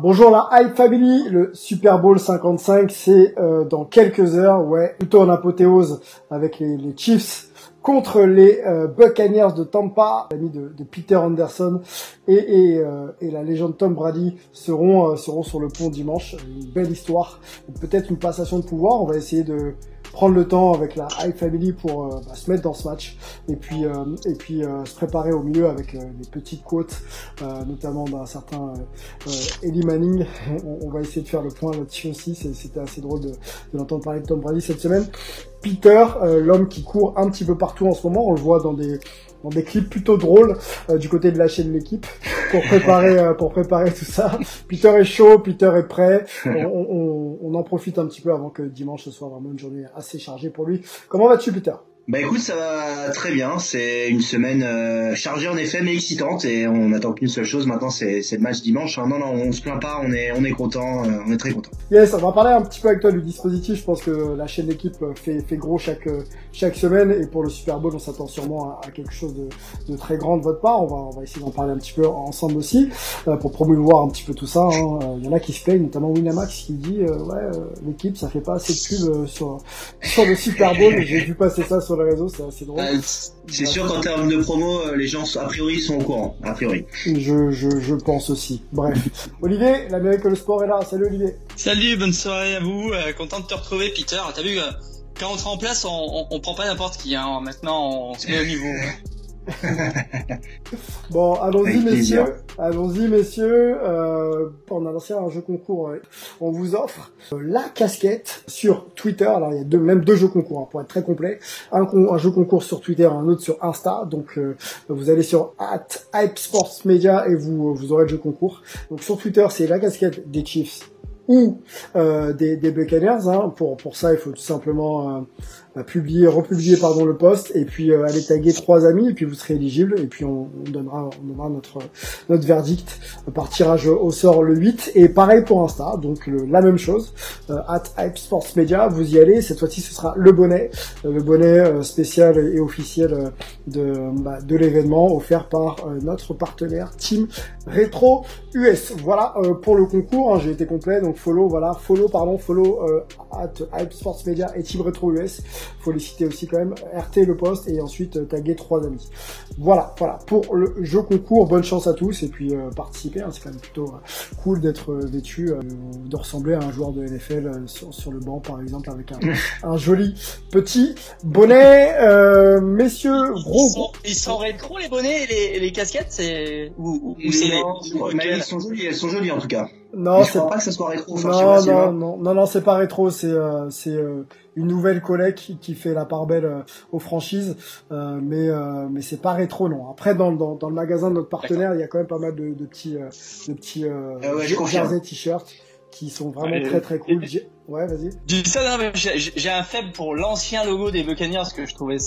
Bonjour la Hype Family, le Super Bowl 55 c'est euh, dans quelques heures, ouais, plutôt en apothéose avec les, les Chiefs contre les euh, Buccaneers de Tampa, l'ami de, de, Peter Anderson et, et, euh, et, la légende Tom Brady seront, euh, seront sur le pont dimanche. Une belle histoire, peut-être une passation de pouvoir, on va essayer de prendre le temps avec la High Family pour euh, bah, se mettre dans ce match et puis euh, et puis se préparer au milieu avec les petites quotes, notamment d'un certain Eli Manning. On, on, va essayer de faire le point là-dessus aussi. C'était assez drôle de, de l'entendre parler de Tom Brady cette semaine. Peter, l'homme qui court un petit peu partout en ce moment, on le voit dans des dans des clips plutôt drôles euh, du côté de la chaîne l'équipe pour préparer euh, pour préparer tout ça. Peter est chaud, Peter est prêt. On, on, on, en profite un petit peu avant que dimanche ce soit vraiment une journée assez chargée pour lui. Comment vas-tu Peter? Bah écoute, ça va très bien. C'est une semaine euh, chargée en effet, mais excitante. Et on attend qu'une seule chose maintenant, c'est le match dimanche. Hein. Non, non, on se plaint pas. On est, on est content. Euh, on est très content. Yes, on va parler un petit peu avec toi du dispositif. Je pense que la chaîne d'équipe fait, fait gros chaque chaque semaine. Et pour le Super Bowl, on s'attend sûrement à, quelque chose de, de, très grand de votre part. On va, on va essayer d'en parler un petit peu ensemble aussi euh, pour promouvoir un petit peu tout ça. Hein. Il y en a qui se plaignent, notamment Winamax qui dit ouais l'équipe ça fait pas assez de pub sur sur le Super Bowl. J'ai vu passer ça sur les réseaux, c'est assez drôle. Euh, c'est sûr qu'en termes de promo, euh, les gens a priori sont au courant, a priori. Je, je, je pense aussi. Bref. Olivier, l'Amérique le sport est là. Salut Olivier. Salut, bonne soirée à vous. Euh, content de te retrouver Peter. T'as vu, euh, quand on te remplace, on, on, on prend pas n'importe qui. Hein. Maintenant, on se met au niveau. bon, allons-y messieurs, allons-y messieurs. Euh, on a lancé un jeu concours. On vous offre euh, la casquette sur Twitter. Alors il y a deux, même deux jeux concours hein, pour être très complet. Un, un, jeu concours sur Twitter, un autre sur Insta. Donc euh, vous allez sur Hype Sports Media et vous vous aurez le jeu concours. Donc sur Twitter c'est la casquette des Chiefs ou euh, des, des Buccaneers. Hein. Pour, pour ça, il faut tout simplement euh, publier, republier pardon le post et puis euh, aller taguer trois amis et puis vous serez éligible et puis on, on, donnera, on donnera notre notre verdict par tirage au sort le 8 et pareil pour Insta donc la même chose euh, at Hype Sports Media vous y allez cette fois-ci ce sera le bonnet le bonnet spécial et officiel de bah, de l'événement offert par notre partenaire Team Retro US voilà pour le concours hein, j'ai été complet donc follow voilà follow pardon follow at Hype Sports Media et Team Retro US faut les citer aussi quand même, RT le poste et ensuite euh, taguer trois amis. Voilà, voilà, pour le jeu concours, bonne chance à tous et puis euh, participer, hein, c'est quand même plutôt euh, cool d'être vêtu, de ressembler à un joueur de NFL sur, sur, le banc par exemple avec un, un joli petit bonnet. messieurs, gros, ils sont, ils sont rétro les bonnets et les, les casquettes, c'est ou, ou c'est les... elles sont jolies, elles sont jolies en tout cas. Non, c'est pas que soit rétro. Non, non, non, non, non, c'est pas rétro. C'est euh, c'est euh, une nouvelle collègue qui, qui fait la part belle euh, aux franchises, euh, mais euh, mais c'est pas rétro non. Après dans, dans, dans le magasin de notre partenaire, il y a quand même pas mal de, de petits de petits ah ouais, t-shirts qui sont vraiment très très cool. Ouais, vas-y. Du ça, j'ai un faible pour l'ancien logo des Buccaneers que je trouvais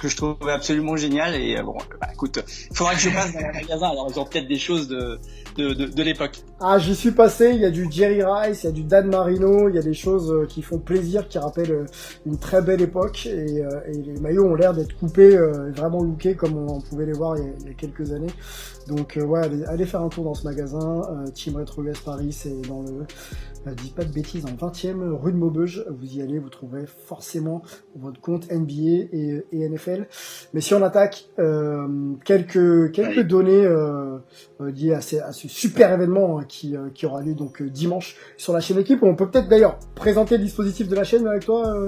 que je trouvais absolument génial et bon, bah, écoute, il faudra que je passe dans le magasin. Alors ils ont peut-être des choses de de, de, de l'époque. Ah, j'y suis passé. Il y a du Jerry Rice, il y a du Dan Marino, il y a des choses euh, qui font plaisir, qui rappellent euh, une très belle époque et, euh, et les maillots ont l'air d'être coupés, vraiment lookés comme on pouvait les voir il y a, il y a quelques années. Donc ouais, allez, allez, faire un tour dans ce magasin. Team Retro Paris, c'est dans le je dis pas de bêtises, en 20e rue de Maubeuge, vous y allez, vous trouverez forcément votre compte NBA et, et NFL. Mais si on attaque euh, quelques quelques données euh, liées à, ces, à, ce super événement hein, qui, euh, qui aura lieu donc dimanche sur la chaîne équipe, on peut peut-être d'ailleurs présenter le dispositif de la chaîne avec toi,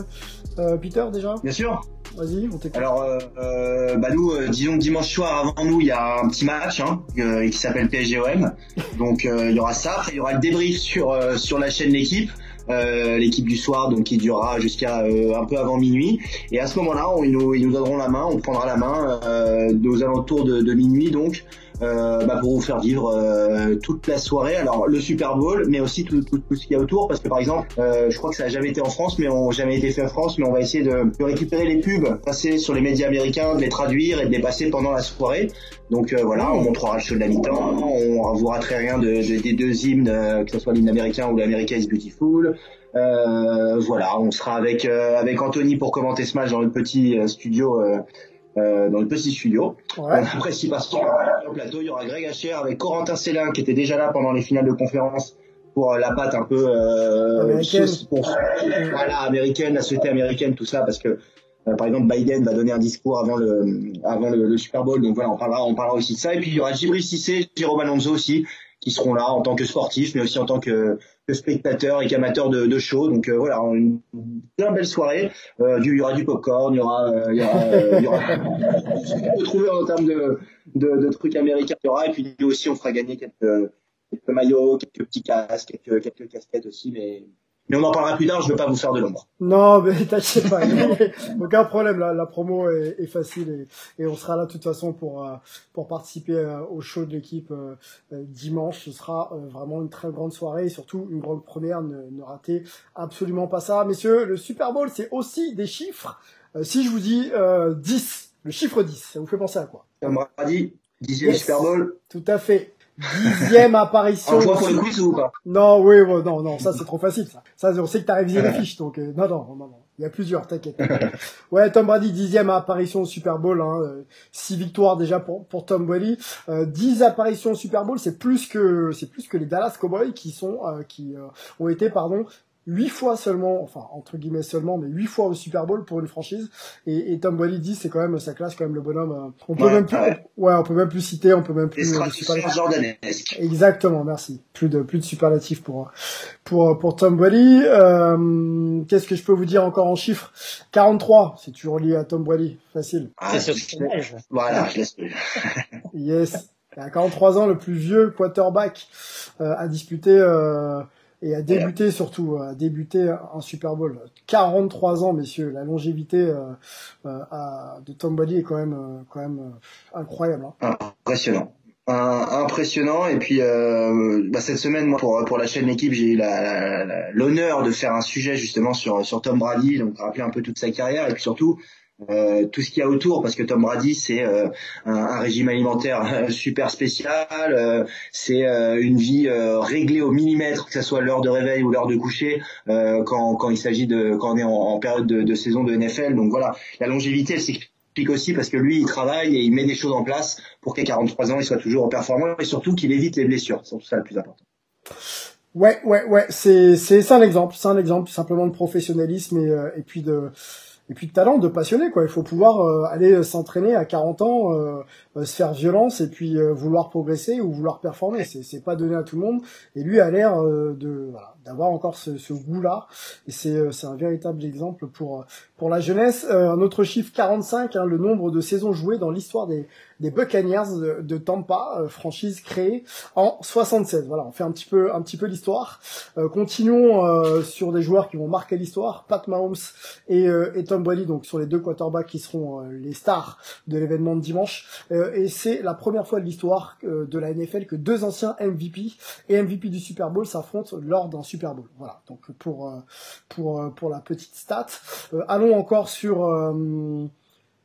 Peter déjà? Bien sûr. Vas-y, on t'écoute. Alors, euh, euh, bah nous, euh, disons dimanche soir avant nous, il y a un petit match hein, euh, qui s'appelle PSGOM. Donc euh, il y aura ça. Après, il y aura le débrief sur euh, sur la chaîne l'équipe. Euh, l'équipe du soir donc qui durera jusqu'à euh, un peu avant minuit. Et à ce moment-là ils nous, ils nous donneront la main on prendra la main euh, aux alentours de, de minuit donc euh, bah, pour vous faire vivre euh, toute la soirée. Alors le Super Bowl mais aussi tout, tout, tout ce qu'il y a autour. Parce que par exemple euh, je crois que ça n'a jamais été en France mais on jamais été fait en France. Mais on va essayer de, de récupérer les pubs passer sur les médias américains de les traduire et de les passer pendant la soirée. Donc euh, voilà on montrera le show de la mi-temps. On vous raterait rien de, de- des deux hymnes euh, que ce soit l'hymne américain ou l'America is Beautiful. Euh, voilà, on sera avec avec Anthony pour commenter ce match dans le petit studio, euh, dans le petit studio. Ouais. Après, si passe au plateau, il y aura Greg Hacher avec Corentin Célin qui était déjà là pendant les finales de conférence pour euh, la patte un peu euh, Américaine. pour- voilà américaine, la société américaine, tout ça, parce que euh, par exemple Biden va donner un discours avant le avant le, le Super Bowl, donc voilà, on parlera on parlera aussi de ça. Et puis il y aura Djibril Cissé, Jérôme Alonso aussi qui seront là en tant que sportifs, mais aussi en tant que, que spectateurs et qu'amateurs de, de show. Donc euh, voilà, une bien belle soirée. Euh, il y aura du popcorn, il y aura, euh, il y aura, il y aura peut trouver en termes de, de, de trucs américains. Il y aura et puis nous aussi on fera gagner quelques, quelques maillots, quelques petits casques, quelques, quelques casquettes aussi, mais mais on en parlera plus tard. Je veux pas vous faire de l'ombre. Non, mais t'inquiète pas, aucun problème. La, la promo est, est facile et, et on sera là de toute façon pour euh, pour participer euh, au show de l'équipe euh, dimanche. Ce sera vraiment une très grande soirée et surtout une grande première. Ne, ne ratez absolument pas ça, messieurs. Le Super Bowl, c'est aussi des chiffres. Si je vous dis euh, 10, le chiffre 10, ça vous fait penser à quoi? Tom Brady, dixième Yes. Super Bowl. Tout à fait. Dixième apparition. On joue pour le quiz ou pas? Non, oui, ouais, non, non, ça c'est trop facile. Ça, ça on sait que t'as révisé les fiches, donc euh, non, non, non, non. Il y a plusieurs, t'inquiète. ouais, Tom Brady, dixième apparition au Super Bowl, hein, euh, six victoires déjà pour, pour Tom Brady, euh, dix apparitions au Super Bowl, c'est plus que c'est plus que les Dallas Cowboys qui sont euh, qui euh, ont été pardon huit fois seulement, enfin entre guillemets seulement, mais huit fois au Super Bowl pour une franchise. Et, et Tom Brady 10, c'est quand même sa classe, quand même le bonhomme. euh, on peut Ouais, même plus, ouais. ouais, on peut même plus citer, on peut même plus. euh. Exactement, merci. Plus de plus de superlatifs pour pour pour Tom Brady. Euh, Qu'est-ce que je peux vous dire encore en chiffres? 43, c'est toujours lié à Tom Brady, facile. Ah, C'est âge. Voilà, je laisse. Yes. À 43 ans, le plus vieux quarterback euh, a disputé euh, et a débuté surtout a débuté un Super Bowl. 43 ans, messieurs. La longévité euh, euh, de Tom Brady est quand même euh, quand même incroyable. hein. Impressionnant. Impressionnant et puis bah, cette semaine moi pour pour la chaîne l'équipe j'ai eu l'honneur de faire un sujet justement sur sur Tom Brady donc rappeler un peu toute sa carrière et puis surtout euh, tout ce qu'il y a autour parce que Tom Brady c'est euh, un, un régime alimentaire euh, super spécial euh, c'est euh, une vie réglée au millimètre que ce soit l'heure de réveil ou l'heure de coucher quand quand il s'agit de quand on est en, période de, de saison de NFL donc voilà la longévité elle s'explique aussi parce que lui il travaille et il met des choses en place pour qu'à 43 ans il soit toujours performant et surtout qu'il évite les blessures. C'est surtout ça le plus important. Ouais, ouais, ouais, c'est c'est un exemple, c'est un exemple tout simplement de professionnalisme et et puis de et puis de talent, de passionné quoi. Il faut pouvoir euh, aller s'entraîner à 40 ans, euh, euh, se faire violence et puis vouloir progresser ou vouloir performer. C'est c'est pas donné à tout le monde. Et lui a l'air de voilà, d'avoir encore ce, ce goût-là. Et c'est euh, c'est un véritable exemple pour pour la jeunesse. Euh, un autre chiffre 45, hein, le nombre de saisons jouées dans l'histoire des des Buccaneers de, de Tampa, euh, franchise créée en 76. Voilà, on fait un petit peu un petit peu l'histoire. Euh, continuons euh, sur des joueurs qui vont marquer l'histoire, Pat Mahomes et, euh, et Tom Brady, donc sur les deux quarterbacks qui seront euh, les stars de l'événement de dimanche. Euh, et c'est la première fois de l'histoire euh, de la NFL que deux anciens MVP et MVP du Super Bowl s'affrontent lors d'un Super Bowl. Voilà, donc pour euh, pour euh, pour la petite stat. Euh, allons encore sur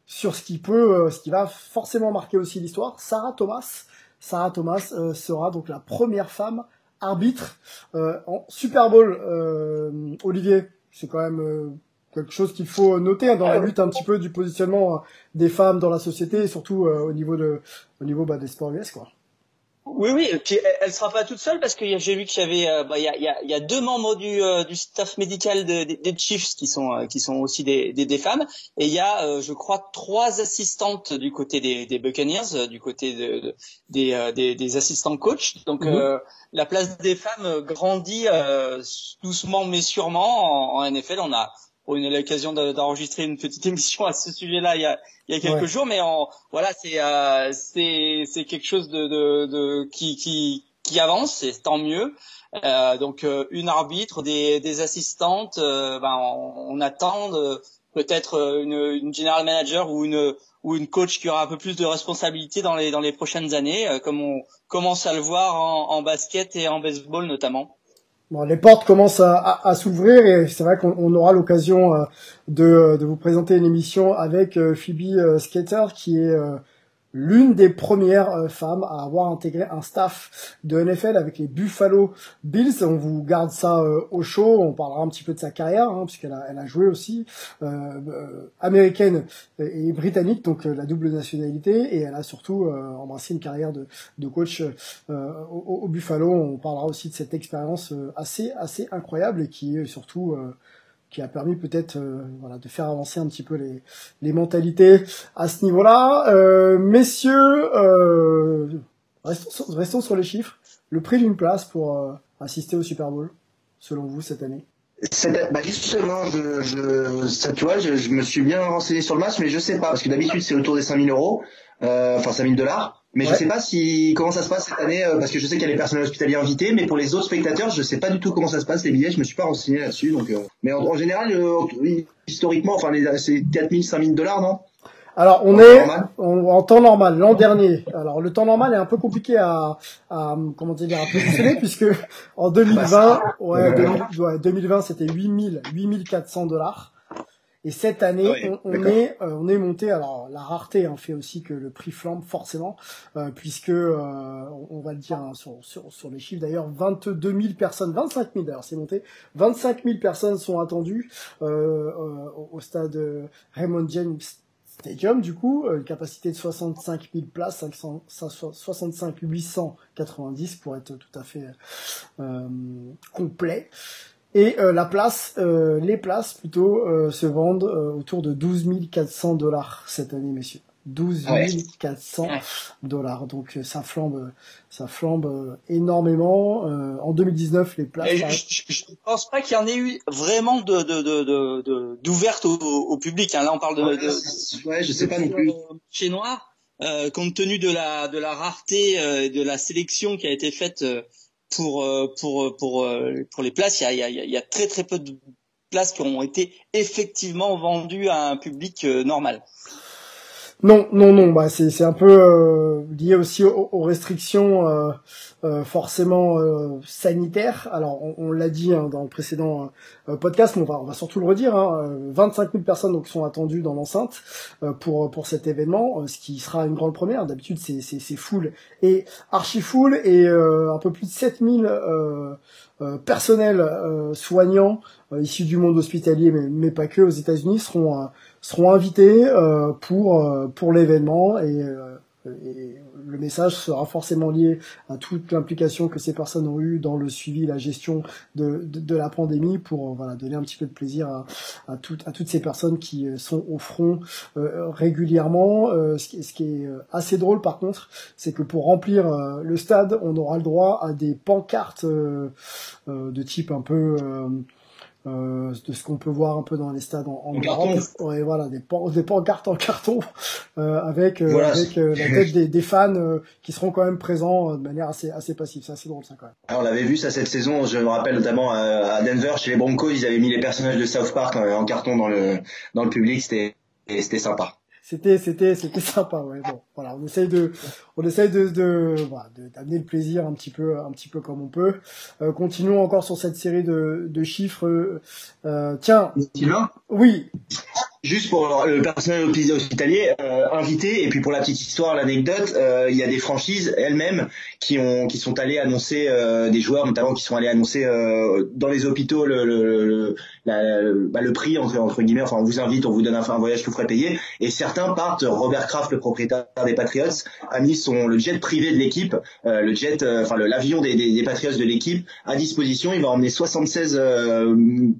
sur ce qui peut, ce qui va forcément marquer aussi l'histoire. Sarah Thomas, Sarah Thomas sera donc la première femme arbitre en Super Bowl. Olivier, c'est quand même quelque chose qu'il faut noter hein, dans la lutte un petit peu du positionnement des femmes dans la société et surtout au niveau de, au niveau bah, des sports US quoi. Oui, oui, et puis elle, elle sera pas toute seule parce que j'ai vu qu'il y avait, euh, bah, il y, a, il y, a, il y a deux membres du, euh, du staff médical de- des- des Chiefs qui sont, euh, qui sont aussi des, des, des femmes, et il y a, euh, je crois, trois assistantes du côté des, des Buccaneers, du côté de, de- des, des, assistants coach. Donc Mhm. euh, la place des femmes grandit euh, doucement mais sûrement en, en NFL. On a on a eu l'occasion d'enregistrer une petite émission à ce sujet-là il y a, il y a quelques jours, mais en, voilà, c'est euh, c'est c'est quelque chose de, de, de qui qui qui avance, c'est tant mieux. Euh, donc euh, une arbitre, des, des assistantes, euh, ben, on, on attend peut-être une, une general manager ou une ou une coach qui aura un peu plus de responsabilité dans les dans les prochaines années, comme on commence à le voir en, en basket et en baseball notamment. Bon, les portes commencent à, s'ouvrir et c'est vrai qu'on aura l'occasion de, de, vous présenter une émission avec Phoebe Skater qui est l'une des premières euh, femmes à avoir intégré un staff de NFL avec les Buffalo Bills. On vous garde ça euh, au chaud, on parlera un petit peu de sa carrière, hein, puisqu'elle a, elle a joué aussi euh, euh américaine et britannique, donc la double nationalité, et elle a surtout embrassé une carrière de, de coach au, au, Buffalo. On parlera aussi de cette expérience assez assez incroyable et qui est surtout qui a permis peut-être euh, voilà, de faire avancer un petit peu les, les mentalités à ce niveau-là. Euh, messieurs, euh, restons, sur, restons, sur, les chiffres. Le prix d'une place pour assister au Super Bowl, selon vous, cette année? Bah justement, je, je, ça, tu vois, je, je, me suis bien renseigné sur le match, mais je sais pas, parce que d'habitude c'est autour des 5000 euros, enfin 5000 dollars. Mais je sais pas si comment ça se passe cette année euh, parce que je sais qu'il y a les personnels hospitaliers invités, mais pour les autres spectateurs, je sais pas du tout comment ça se passe les billets. Je me suis pas renseigné là-dessus, donc. Euh, mais en, général, euh, historiquement, enfin, c'est 4000, 5000 dollars, non? Alors on est en temps normal l'an dernier. Alors le temps normal est un peu compliqué à, à comment dire à positionner puisque en 2020 bah, ouais, 2020 c'était 8000 8400 dollars. Et cette année, ah on, est euh, on est monté. Alors la rareté hein, fait aussi que le prix flambe forcément, euh, puisque euh, on, va le dire hein, sur, sur, sur les chiffres d'ailleurs, 22 000 personnes, 25 000 d'ailleurs, c'est monté, 25 000 personnes sont attendues au stade Raymond James Stadium, du coup, une capacité de 65 000 places, 500, 65 890 pour être tout à fait complet. Et euh, la place, euh, les places plutôt euh, se vendent autour de 12 400 dollars cette année, messieurs. 12 400 dollars. Donc ça flambe, ça flambe énormément. en 2019, les places. Je, ne pense pas qu'il y en ait eu vraiment de au, au, public. Hein. Là, on parle de. de ouais, je sais pas non plus. Chez Noir, compte tenu de la de la rareté de la sélection qui a été faite pour euh, pour pour euh, pour les places, il y a, il y, a, il y a très très peu de places qui ont été effectivement vendues à un public euh, normal. Non, non, non. Bah, c'est un peu euh, lié aussi aux, restrictions euh, euh, forcément sanitaires. Alors, on, l'a dit hein, dans le précédent podcast, mais on va surtout le redire. Hein, 25 000 personnes sont attendues dans l'enceinte pour pour cet événement, ce qui sera une grande première. D'habitude, c'est c'est c'est full et archi full et un peu plus de 7 000 personnels soignants issus du monde hospitalier, mais, mais pas que aux États-Unis seront seront invités euh, pour euh, pour l'événement et, euh, et, le message sera forcément lié à toute l'implication que ces personnes ont eu dans le suivi, la gestion de, de, de la pandémie pour voilà donner un petit peu de plaisir à, à, à toutes ces personnes qui sont au front régulièrement. ce, qui, ce, qui, est assez drôle par contre, c'est que pour remplir le stade, on aura le droit à des pancartes de type un peu euh, de ce qu'on peut voir un peu dans les stades en, en, Europe. Ouais, voilà, des, des pancartes en carton euh, avec, euh, avec euh, la tête des, des fans euh, qui seront quand même présents de manière assez, assez passive. C'est assez drôle ça quand même. Alors, on l'avait vu ça cette saison, je me rappelle notamment à Denver, chez les Broncos, ils avaient mis les personnages de South Park en carton dans le, dans le public, c'était c'était sympa c'était c'était c'était sympa ouais bon voilà on essaye de on essaye de de voilà, d'amener le plaisir un petit peu un petit peu comme on peut. Euh, continuons encore sur cette série de de chiffres euh, tiens. Oui Juste pour le personnel hospitalier euh, invité et puis pour la petite histoire, l'anecdote, euh, il y a des franchises elles-mêmes qui ont qui sont allées annoncer euh, des joueurs notamment qui sont allés annoncer dans les hôpitaux le le, la, bah, le prix entre, guillemets. Enfin, on vous invite, on vous donne un, un voyage tout frais payé. Et certains partent. Robert Kraft, le propriétaire des Patriots, a mis son le jet privé de l'équipe, le jet, enfin l'avion des, Patriots de l'équipe à disposition. Il va emmener 76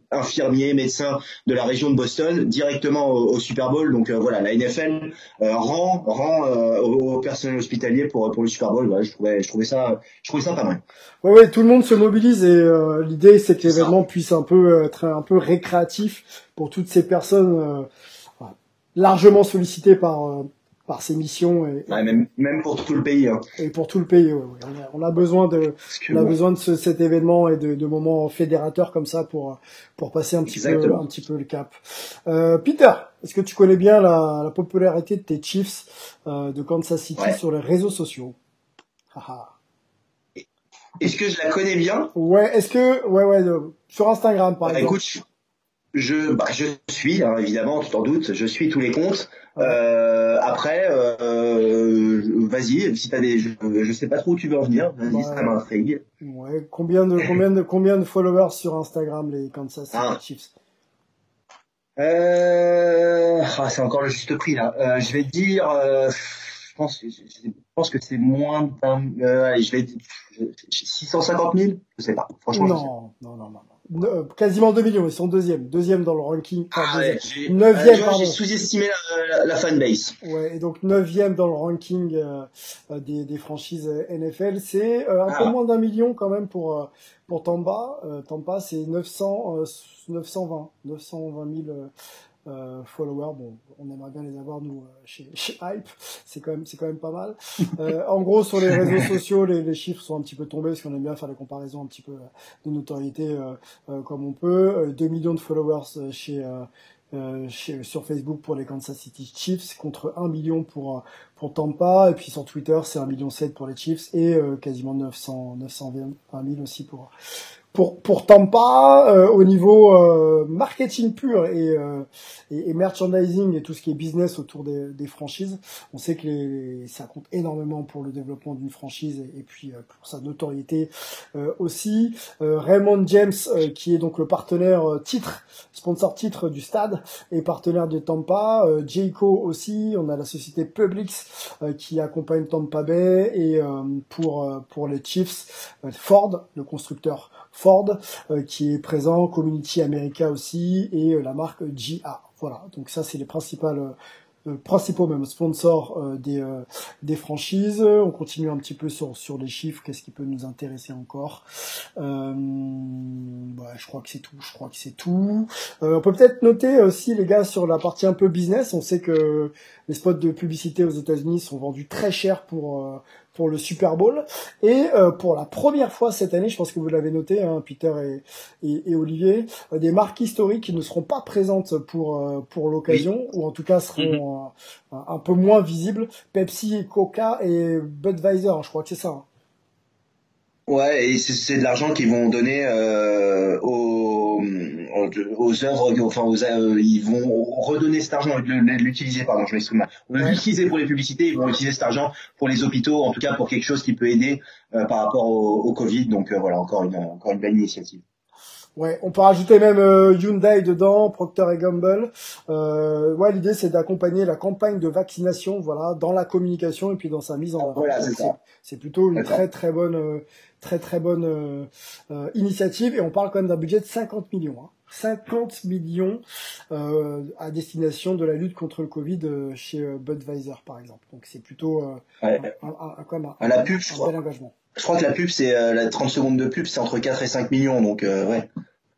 infirmiers, médecins de la région de Boston directement au, Super Bowl. Donc voilà, la NFL rend rend au, personnel hospitalier pour pour le Super Bowl. je trouvais je trouvais ça je trouvais ça pas mal. Ouais, ouais, tout le monde se mobilise et l'idée c'est que l'événement puisse un peu être un peu récréatif pour toutes ces personnes largement sollicitées par par ses missions et, même, même pour tout le pays hein. et pour tout le pays ouais, on, a, besoin de on a besoin de ce, cet événement et de, de, moments fédérateurs comme ça pour pour passer un petit peu un petit peu le cap. Euh, Peter est-ce que tu connais bien la, la popularité de tes Chiefs euh, de Kansas City sur les réseaux sociaux? Est-ce que je la connais bien? Ouais est-ce que ouais ouais sur Instagram par bah, exemple. écoute je bah, je suis hein, évidemment tu t'en doutes je suis tous les comptes euh, après, euh, vas-y, si t'as des, je, je, sais pas trop où tu veux en venir, vas-y, ça m'intrigue. Ouais, combien de combien de combien de followers sur Instagram les Kansas City ah. Chiefs? Euh, ah, c'est encore le juste prix là. Euh, je vais dire, euh, je pense, je, je, pense que c'est moins d'un, euh, je vais 650 000, je sais pas. Franchement, non, non, non, non. Quasiment 2 millions, ils sont deuxième, deuxième dans le ranking. Ah neuvième, euh, J'ai sous-estimé la, la, fanbase. Ouais, et donc neuvième dans le ranking euh, des, des, franchises NFL, c'est un peu ah. moins d'un million quand même pour pour Tampa. Tampa, c'est 900 920 920 000 euh, followers. Bon, on aimerait bien les avoir nous euh, chez, chez, Hype, c'est quand même c'est quand même pas mal. Euh, en gros, sur les réseaux sociaux, les, les, chiffres sont un petit peu tombés parce qu'on aime bien faire des comparaisons un petit peu de notoriété comme on peut. 2 millions de followers chez chez, sur Facebook pour les Kansas City Chiefs contre 1 million pour pour Tampa et puis sur Twitter c'est 1 million 7 pour les Chiefs et quasiment 900 920 000 aussi pour pour pour Tampa euh, au niveau euh, marketing pur et, euh, et, merchandising et tout ce qui est business autour des, des franchises on sait que les, ça compte énormément pour le développement d'une franchise et, puis pour sa notoriété aussi. Raymond James qui est donc le partenaire titre sponsor titre du stade et partenaire de Tampa. Jayco aussi on a la société Publix qui accompagne Tampa Bay et pour pour les Chiefs Ford le constructeur Ford euh, qui est présent, Community America aussi et euh, la marque GA. Voilà, donc ça c'est les principales euh, principaux même sponsors des, des franchises. On continue un petit peu sur, sur les chiffres, qu'est-ce qui peut nous intéresser encore. Bah, je crois que c'est tout, je crois que c'est tout. on peut peut-être noter aussi les gars sur la partie un peu business, on sait que les spots de publicité aux États-Unis sont vendus très cher pour pour le Super Bowl. Et euh, pour la première fois cette année, je pense que vous l'avez noté, hein, Peter et, et, Olivier, euh, des marques historiques qui ne seront pas présentes pour euh, pour l'occasion, ou en tout cas seront mhm. un peu moins visibles. Pepsi, Coca et Budweiser, je crois que c'est ça. Hein. Ouais, et c'est de l'argent qu'ils vont donner aux, aux œuvres, enfin aux, euh, ils vont redonner cet argent, l'utiliser, pardon, je m'exprime mal. L'utiliser pour les publicités, ils vont utiliser cet argent pour les hôpitaux, en tout cas pour quelque chose qui peut aider euh, par rapport au, au Covid. Donc euh, voilà, encore une, encore une belle initiative. Ouais, on peut rajouter même euh, Hyundai dedans, Procter et Gamble. Euh, ouais, l'idée c'est d'accompagner la campagne de vaccination, voilà, dans la communication et puis dans sa mise en œuvre. Voilà, c'est C'est plutôt une très très bonne, euh, très très bonne euh, initiative et on parle quand même d'un budget de 50 millions. Hein. 50 millions à destination de la lutte contre le Covid chez Budweiser par exemple. Donc c'est plutôt ouais. un, un, un, la pub, je bel engagement. Je crois que la pub, c'est la 30 secondes de pub, c'est entre 4 et 5 millions. Donc ouais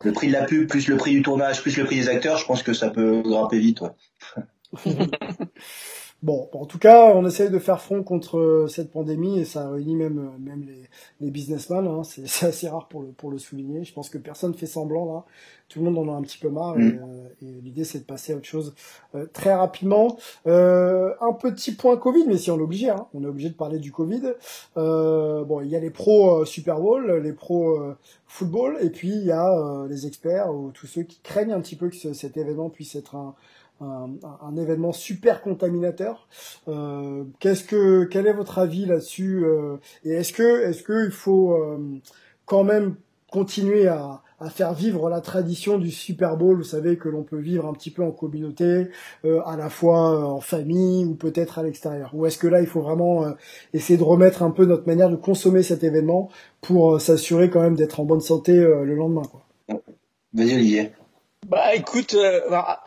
le prix de la pub plus le prix du tournage plus le prix des acteurs, je pense que ça peut grimper vite. Ouais. Bon, en tout cas, on essaye de faire front contre euh, cette pandémie et ça réunit même euh, même les, les businessmen. Hein. C'est assez rare pour le pour le souligner. Je pense que personne fait semblant là. Tout le monde en a un petit peu marre et, mm. euh, et l'idée c'est de passer à autre chose très rapidement. un petit point Covid, mais si on est obligé, hein. on est obligé de parler du Covid. bon, il y a les pros Super Bowl, les pros football, et puis il y a les experts ou tous ceux qui craignent un petit peu que cet événement puisse être un un, un, événement super contaminateur. Euh, qu'est-ce que, quel est votre avis là-dessus euh, Et est-ce que, est-ce que il faut euh, quand même continuer à, à, faire vivre la tradition du Super Bowl? Vous savez que l'on peut vivre un petit peu en communauté, euh, à la fois en famille ou peut-être à l'extérieur. Ou est-ce que là, il faut vraiment essayer de remettre un peu notre manière de consommer cet événement pour s'assurer quand même d'être en bonne santé le lendemain quoi? Vas-y Olivier. Bah écoute, euh, bah,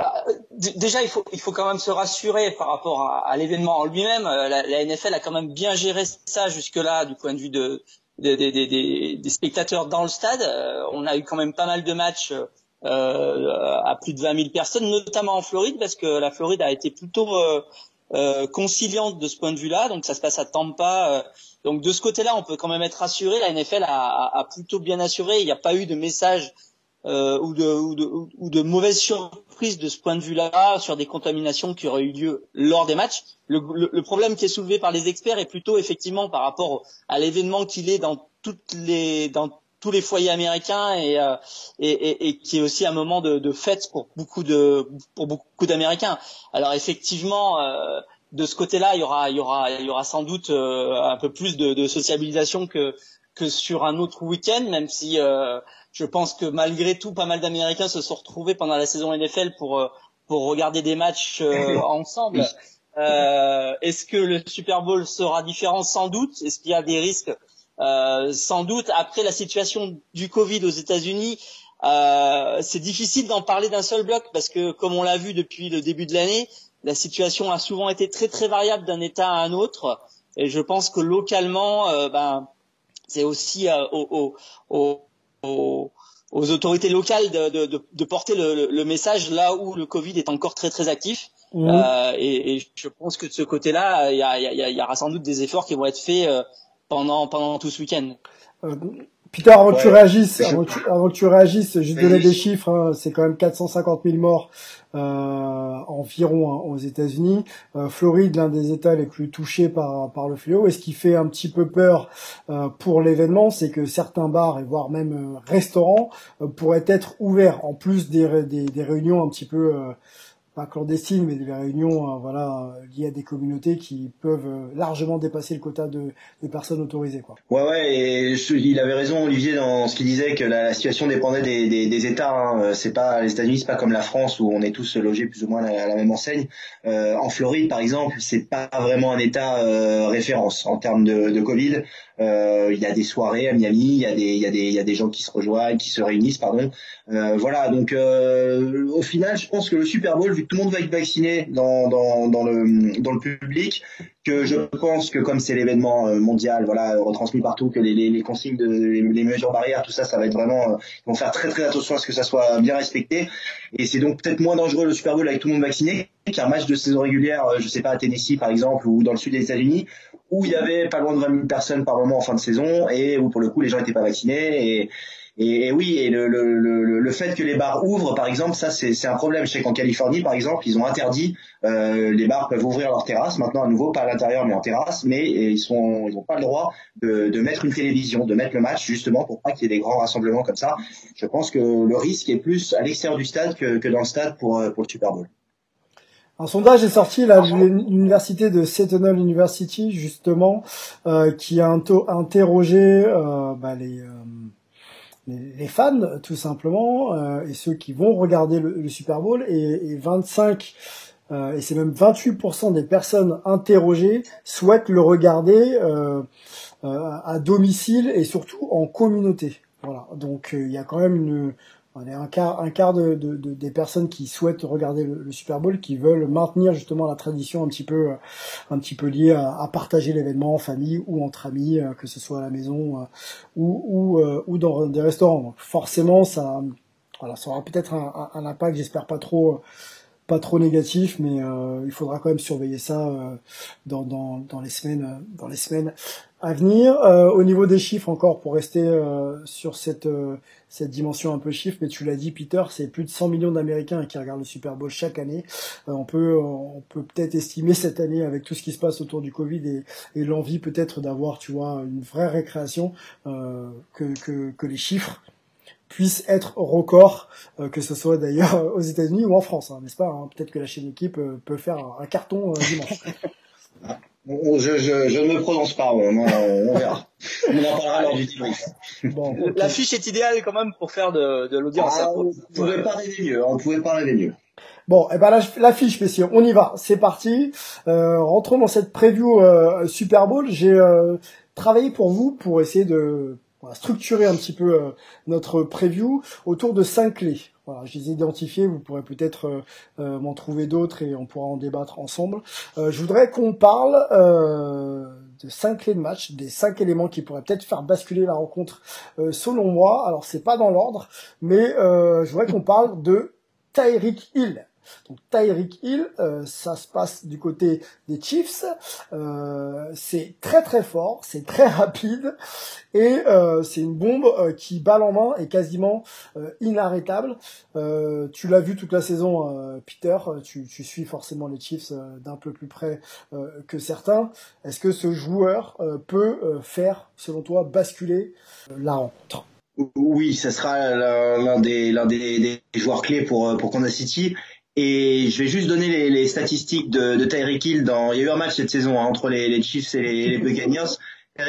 déjà, il faut, il faut quand même se rassurer par rapport à, l'événement en lui-même. La, la, NFL a quand même bien géré ça jusque-là du point de vue de, des, des, des, spectateurs dans le stade. on a eu quand même pas mal de matchs euh, à plus de 20 000 personnes, notamment en Floride, parce que la Floride a été plutôt euh, euh, conciliante de ce point de vue-là. Donc ça se passe à Tampa. donc de ce côté-là, on peut quand même être rassuré. La NFL a, a, plutôt bien assuré. Il n'y a pas eu de message euh, ou, de, ou, de, de mauvaises de ce point de vue-là sur des contaminations qui auraient eu lieu lors des matchs. Le, problème qui est soulevé par les experts est plutôt effectivement par rapport à l'événement qu'il est dans toutes les dans tous les foyers américains et, euh, et, et, et, qui est aussi un moment de, de fête pour beaucoup de pour beaucoup d'Américains. Alors effectivement, euh, de ce côté-là, il y aura il y aura il y aura sans doute euh, un peu plus de, de, sociabilisation que que sur un autre week-end, même si euh, je pense que malgré tout, pas mal d'Américains se sont retrouvés pendant la saison NFL pour pour regarder des matchs ensemble. Est-ce que le Super Bowl sera différent? Sans doute. Est-ce qu'il y a des risques? Euh, sans doute après la situation du Covid aux États-Unis, euh, c'est difficile d'en parler d'un seul bloc parce que comme on l'a vu depuis le début de l'année, la situation a souvent été très très variable d'un État à un autre. Et je pense que localement, euh, ben, c'est aussi aux, aux, aux, aux, autorités locales de, de, de porter le, le, message là où le Covid est encore très très actif. Mmh. Euh, et, et, je pense que de ce côté-là, il y, y, y, aura sans doute des efforts qui vont être faits pendant pendant tout ce week-end. Peter, avant que tu réagisses, avant, que tu réagisses, juste donner des chiffres, hein, c'est quand même 450 000 morts euh, environ hein, aux États-Unis. Euh, Floride, l'un des États les plus touchés par par le fléau. Et ce qui fait un petit peu peur euh, pour l'événement, c'est que certains bars et voire même euh, restaurants euh, pourraient être ouverts en plus des, des, des réunions un petit peu pas clandestines, mais des réunions euh, voilà, liées à des communautés qui peuvent euh, largement dépasser le quota de, de personnes autorisées. Quoi. Ouais, ouais, et il avait raison Olivier dans ce qu'il disait que la, situation dépendait des, des, des États. Hein. C'est pas les États-Unis, c'est pas comme la France où on est tous logés plus ou moins à la, même enseigne. Euh, en Floride, par exemple, c'est pas vraiment un État euh, référence en termes de, de Covid. Euh, il y a des soirées à Miami, il y a des il y a des il y a des gens qui se rejoignent, qui se réunissent, pardon. Euh, voilà, donc euh, au final, je pense que le Super Bowl, vu que tout le monde va être vacciné dans dans dans le dans le public, que je pense que comme c'est l'événement mondial, voilà, retransmis partout, que les, les, les consignes de les, mesures barrières, tout ça, ça va être vraiment, ils vont faire très très attention à ce que ça soit bien respecté. Et c'est donc peut-être moins dangereux le Super Bowl avec tout le monde vacciné qu'un match de saison régulière, je sais pas à Tennessee par exemple ou dans le sud des États-Unis, où il y avait pas loin de 20 000 personnes par moment en fin de saison et où pour le coup les gens n'étaient pas vaccinés et, et, oui et le, le, le, fait que les bars ouvrent par exemple ça c'est un problème. Je sais qu'en Californie par exemple ils ont interdit euh, les bars peuvent ouvrir leur terrasse maintenant à nouveau pas à l'intérieur mais en terrasse. Mais ils sont ils ont pas le droit de, de mettre une télévision de mettre le match justement pour pas qu'il y ait des grands rassemblements comme ça. Je pense que le risque est plus à l'extérieur du stade que, que dans le stade pour pour le Super Bowl. Un sondage est sorti là de l'université de Seton University justement euh, qui a interrogé euh, bah, les, euh, les, fans tout simplement euh, et ceux qui vont regarder le, Super Bowl et, et 25 euh, et c'est même 28% des personnes interrogées souhaitent le regarder à domicile et surtout en communauté. Voilà, donc il y a quand même une un quart, un quart de, de, des personnes qui souhaitent regarder le, Super Bowl, qui veulent maintenir justement la tradition un petit peu, un petit peu liée à, partager l'événement en famille ou entre amis, euh, que ce soit à la maison euh, ou ou, euh, dans des restaurants. Donc forcément, ça, voilà, ça aura peut-être un, impact, j'espère pas trop pas trop négatif, mais euh, il faudra quand même surveiller ça euh, dans, dans, dans, les semaines dans les semaines à venir. Euh, au niveau des chiffres encore, pour rester sur cette cette dimension un peu chiffre, mais tu l'as dit Peter, c'est plus de 100 millions d'Américains qui regardent le Super Bowl chaque année. on peut on peut peut-être estimer cette année avec tout ce qui se passe autour du Covid et, et l'envie peut-être d'avoir tu vois une vraie récréation que, que que les chiffres puisse être record, euh, que ce soit d'ailleurs aux États-Unis ou en France, hein, n'est-ce pas hein Peut-être que la chaîne équipe euh, peut faire un, carton euh, dimanche. Je, je, je, ne me prononce pas, on, on, verra. On en parlera lors du débrief. Bon, L'affiche est idéale quand même pour faire de, de l'audience. Ah, on pouvait pas rêver mieux, on pouvait pas rêver mieux. Bon, et eh ben l'affiche, messieurs, on y va, c'est parti. Euh, rentrons dans cette preview Super Bowl. J'ai travaillé pour vous pour essayer de on va structurer un petit peu euh, notre preview autour de cinq clés. Voilà, je les ai identifiés. Vous pourrez peut-être m'en trouver d'autres et on pourra en débattre ensemble. je voudrais qu'on parle de cinq clés de match, des cinq éléments qui pourraient peut-être faire basculer la rencontre selon moi. Alors c'est pas dans l'ordre, mais je voudrais qu'on parle de Tyreek Hill. Donc Tyreek Hill, euh, ça se passe du côté des Chiefs. Euh, c'est très très fort, c'est très rapide et euh, c'est une bombe qui balle en main est quasiment inarrêtable. tu l'as vu toute la saison, Peter. Tu, tu, suis forcément les Chiefs d'un peu plus près que certains. Est-ce que ce joueur peut faire, selon toi, basculer la rencontre? Oui, ce sera l'un des, joueurs clés pour, pour Kansas City. Et je vais juste donner les, les statistiques de, de Tyreek Hill. Dans, il y a eu un match cette saison hein, entre les, les, Chiefs et les, les Buccaneers.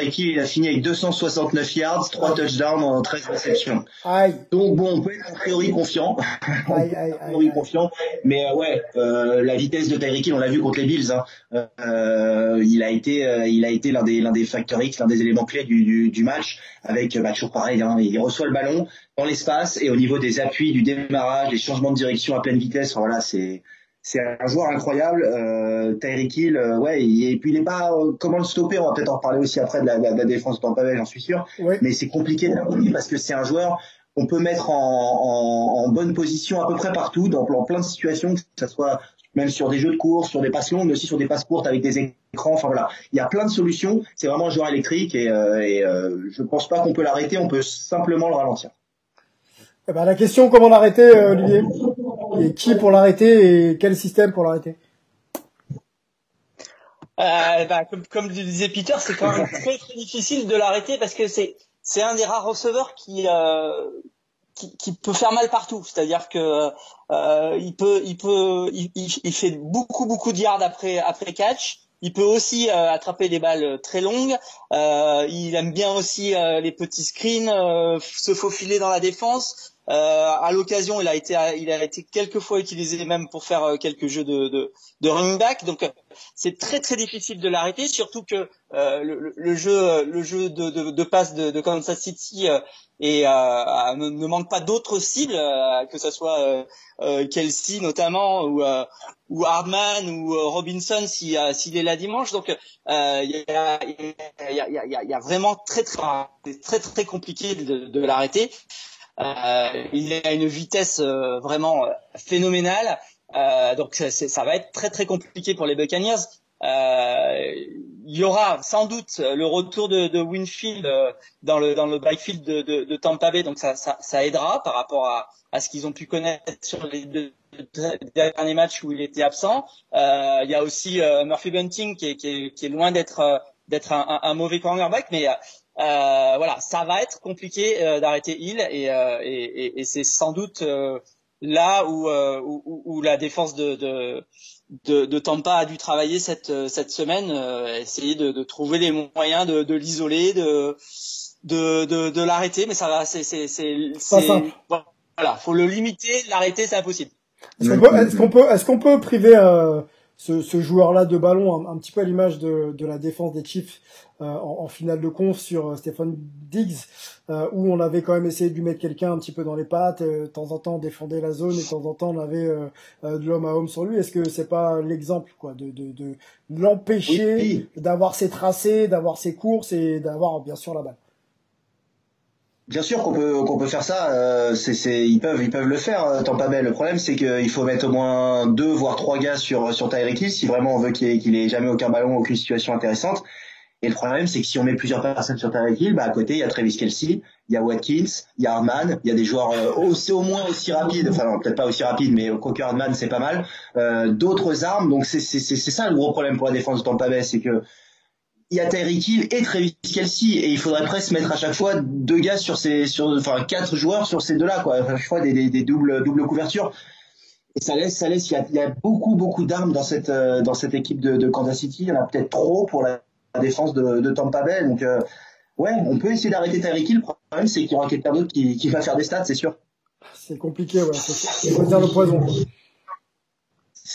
Hill, il a fini avec 269 yards, 3 touchdowns en 13 réceptions. Donc bon, on peut être a priori confiant. Aïe, aïe, a priori confiant. Mais euh, ouais, euh, la vitesse de Tyreek Hill, on l'a vu contre les Bills. Hein. Euh, il a été, il a été l'un des, l'un des facteurs X, l'un des éléments clés du, du, du match. Avec bah, toujours pareil, hein, il reçoit le ballon, dans l'espace et au niveau des appuis, du démarrage, des changements de direction à pleine vitesse. voilà, c'est c'est un joueur incroyable. Euh, Tyreek Hill, euh, ouais, et puis il est pas euh, comment le stopper? On va peut-être en reparler aussi après de la, de la défense de Tampa Bay, j'en suis sûr. Mais c'est compliqué de parce que c'est un joueur qu'on peut mettre en, en, en, bonne position à peu près partout, dans, plein de situations, que ce soit même sur des jeux de course, sur des passes longues, mais aussi sur des passes courtes avec des écrans. Enfin voilà, il y a plein de solutions. C'est vraiment un joueur électrique et, euh, et euh, je pense pas qu'on peut l'arrêter. On peut simplement le ralentir. Eh ben, la question, comment l'arrêter, euh, Olivier? Et qui pour l'arrêter et quel système pour l'arrêter? Euh, bah, comme, disait Peter, c'est quand même très très difficile de l'arrêter parce que c'est c'est un des rares receveurs qui, euh, qui, peut faire mal partout. C'est-à-dire que euh, il peut il peut fait beaucoup beaucoup de yards après après catch. Il peut aussi attraper des balles très longues. Il aime bien aussi les petits screens, se faufiler dans la défense. Euh, à l'occasion, il a été, il a été quelques fois utilisé même pour faire euh, quelques jeux de, de, de running back. Donc, euh, c'est très très difficile de l'arrêter, surtout que euh, le, le, jeu, le jeu de, de, de passe de, de Kansas City et ne, ne, manque pas d'autres cibles, que ce soit Kelsey notamment ou, ou Hardman ou Robinson s'il si, est là dimanche. Donc, il y a, y, a, y, y, a, vraiment très très très très compliqué de, de l'arrêter. Euh, il a une vitesse euh, vraiment euh, phénoménale. donc ça va être très très compliqué pour les Buccaneers. il y aura sans doute le retour de, Winfield dans le dans le backfield de, de, Tampa Bay, donc ça, aidera par rapport à, ce qu'ils ont pu connaître sur les deux derniers matchs où il était absent. Il y a aussi Murphy Bunting qui est, loin d'être d'être un, un, mauvais cornerback, mais euh, voilà, ça va être compliqué euh, d'arrêter Hill et, euh, et, et, et c'est sans doute là où, où, où, la défense de, de, de, de, Tampa a dû travailler cette, cette semaine, essayer de, de, trouver les moyens de, de l'isoler, de, de, de, de l'arrêter, mais ça va, c'est, c'est, c'est, voilà, faut le limiter, l'arrêter, c'est impossible. Est-ce qu'on peut, est-ce qu'on peut, priver ce, ce joueur-là de ballon, un, petit peu à l'image de, de, la défense des Chiefs euh, en, en, finale de conf sur euh, Stéphane Diggs, euh, où on avait quand même essayé de lui mettre quelqu'un un petit peu dans les pattes, de temps en temps on défendait la zone et de temps en temps on avait de l'homme à homme sur lui. Est-ce que c'est pas l'exemple quoi de, de, de l'empêcher d'avoir ses tracés, d'avoir ses courses et d'avoir bien sûr la balle? Bien sûr qu'on peut qu'on peut faire ça. Euh, c'est ils peuvent ils peuvent le faire. Euh, Tampa. Le problème c'est qu'il faut mettre au moins deux voire trois gars sur sur Tyreek Hill si vraiment on veut qu'il qu'il ait jamais aucun ballon aucune situation intéressante. Et le problème c'est que si on met plusieurs personnes sur Tyreek Hill, bah à côté il y a Travis Kelsey, il y a Watkins, il y a Harman, il y a des joueurs euh, aussi au moins aussi rapides. Enfin peut-être pas aussi rapides, mais Cocker Harman c'est pas mal. Euh, D'autres armes. Donc c'est c'est c'est ça le gros problème pour la défense de Tampa Bay, c'est que il y a Tyreek Hill et Travis Kelsey et il faudrait presque mettre à chaque fois deux gars sur ces sur enfin quatre joueurs sur ces deux-là quoi. À chaque fois des, doubles doubles couvertures. Et ça laisse ça laisse il y a, beaucoup beaucoup d'armes dans cette euh, dans cette équipe de, Kansas City. Il y en a peut-être trop pour la, défense de, Tampa Bay. Donc euh, ouais on peut essayer d'arrêter Tyreek Hill. Le problème c'est qu'il y aura quelqu'un d'autre qui, qui va faire des stats c'est sûr. C'est compliqué ouais. C'est dire le poison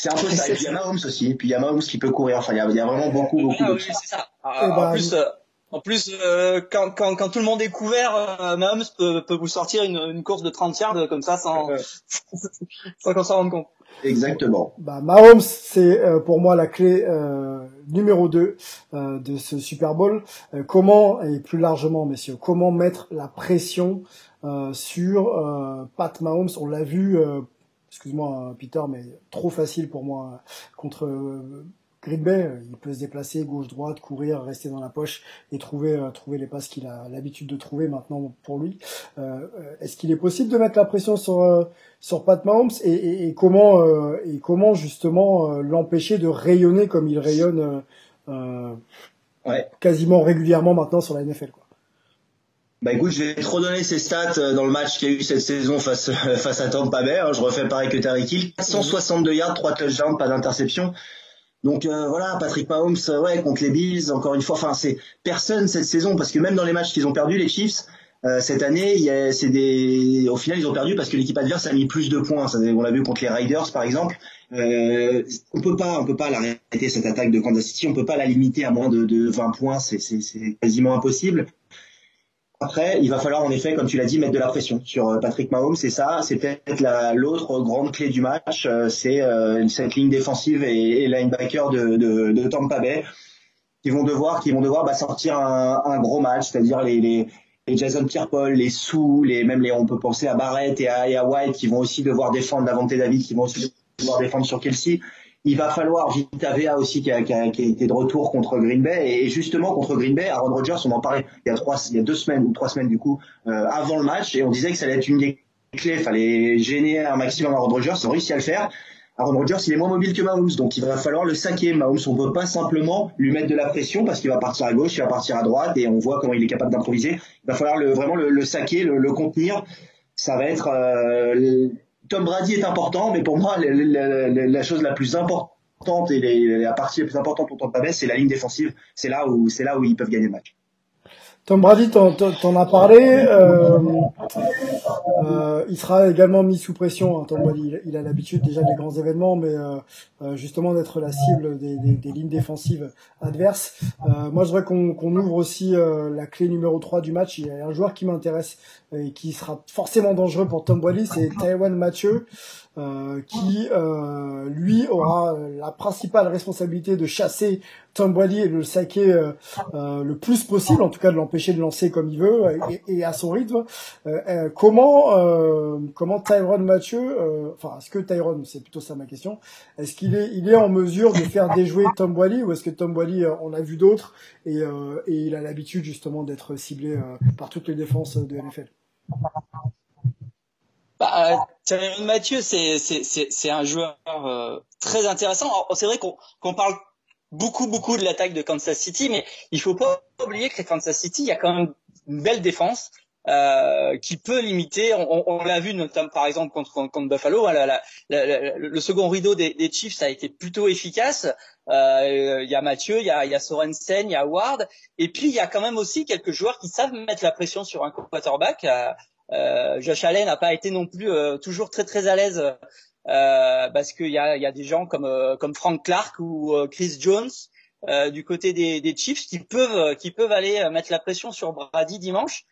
c'est un peu ça. Et puis il y a Mahomes aussi. Et puis il y a Mahomes qui peut courir. Enfin, il y a, il y a vraiment beaucoup, beaucoup. Ah, oui, c'est ça. Ah, en plus, euh, En plus, euh, quand, quand, quand, tout le monde est couvert, euh, Mahomes peut, peut vous sortir une, une, course de 30 yards comme ça sans, sans qu'on s'en rende compte. Exactement. Bah, Mahomes, c'est euh, pour moi la clé euh, numéro 2 euh, de ce Super Bowl. comment, et plus largement, messieurs, comment mettre la pression sur Pat Mahomes? On l'a vu, excuse-moi Peter, mais trop facile pour moi contre Green Bay, euh, il peut se déplacer gauche-droite, courir, rester dans la poche et trouver euh, trouver les passes qu'il a l'habitude de trouver maintenant pour lui. Euh, est-ce qu'il est possible de mettre la pression sur sur Pat Mahomes et, et, comment et comment justement l'empêcher de rayonner comme il rayonne ouais. quasiment régulièrement maintenant sur la NFL quoi? Bah écoute, je vais te redonner ses stats dans le match qu'il y a eu cette saison face face à Tampa Bay. Hein. Je refais pareil que Tariq Hill. 162 yards, 3 touchdowns, pas d'interception. Donc euh, voilà, Patrick Mahomes, euh, ouais, contre les Bills, encore une fois, enfin c'est personne cette saison parce que même dans les matchs qu'ils ont perdu les Chiefs euh, cette année, c'est des, au final ils ont perdu parce que l'équipe adverse a mis plus de points. on l'a vu contre les Raiders par exemple. Euh, on peut pas, on peut pas l'arrêter cette attaque de Kansas City, on peut pas la limiter à moins de, de 20 points, c'est quasiment impossible. Après, il va falloir en effet, comme tu l'as dit, mettre de la pression sur euh, Patrick Mahomes. C'est ça, c'est peut-être l'autre grande clé du match, euh, c'est euh, cette ligne défensive et, et linebacker de, Tampa Bay qui vont devoir, qui vont devoir bah, sortir un, gros match, c'est-à-dire les, les, Jason Pierre-Paul, les Sous, les même les, on peut penser à Barrett et à, et à White qui vont aussi devoir défendre Davante David, qui vont aussi devoir défendre sur Kelsey. Il va falloir Vita Vea aussi qui a, qui, a, qui a, été de retour contre Green Bay et justement contre Green Bay, Aaron Rodgers, on en parlait il y a trois, il y a deux semaines ou trois semaines du coup euh, avant le match et on disait que ça allait être une des clés, fallait gêner un maximum Aaron Rodgers, ils ont réussi à le faire. Aaron Rodgers, il est moins mobile que Mahomes, donc il va falloir le saquer. Mahomes, on ne peut pas simplement lui mettre de la pression parce qu'il va partir à gauche, il va partir à droite et on voit comment il est capable d'improviser. Il va falloir le, vraiment le, le saquer, le, le, contenir. Ça va être euh, Tom Brady est important, mais pour moi, la, chose la plus importante et la partie la plus importante pour Tampa Bay, c'est la ligne défensive. C'est là où c'est là où ils peuvent gagner le match. Tom Brady, t'en, as parlé. Euh, euh, il sera également mis sous pression. Hein, Tom Brady, il, a l'habitude déjà des grands événements, mais euh, euh, justement d'être la cible des, des, des, lignes défensives adverses. Euh, moi, je voudrais qu'on, qu'on ouvre aussi euh, la clé numéro 3 du match. Il y a un joueur qui m'intéresse et qui sera forcément dangereux pour Tom Brady, c'est Taiwan Mathieu. Euh, qui euh, lui aura la principale responsabilité de chasser Tom Brady et de le saquer euh, le plus possible, en tout cas de l'empêcher de lancer comme il veut et, et à son rythme. comment comment Tyron Mathieu, enfin est-ce que Tyron, c'est plutôt ça ma question, est-ce qu'il est il est en mesure de faire déjouer Tom Brady ou est-ce que Tom Brady on a vu d'autres et, et il a l'habitude justement d'être ciblé par toutes les défenses de NFL bah, Thierry Mathieu, c'est c'est un joueur euh, très intéressant. C'est vrai qu'on parle beaucoup beaucoup de l'attaque de Kansas City, mais il faut pas oublier que Kansas City, il y a quand même une belle défense. Euh, qui peut limiter. On, on l'a vu notamment par exemple contre, contre Buffalo. Voilà, le second rideau des, des, Chiefs a été plutôt efficace. Euh, il y a Mathieu, il y a, y a Sorensen, il y a Ward, et puis il y a quand même aussi quelques joueurs qui savent mettre la pression sur un quarterback. Euh, euh, Josh Allen n'a pas été non plus euh, toujours très très à l'aise euh, parce qu'il y a, y a des gens comme comme Frank Clark ou Chris Jones du côté des, des Chiefs qui peuvent qui peuvent aller mettre la pression sur Brady dimanche.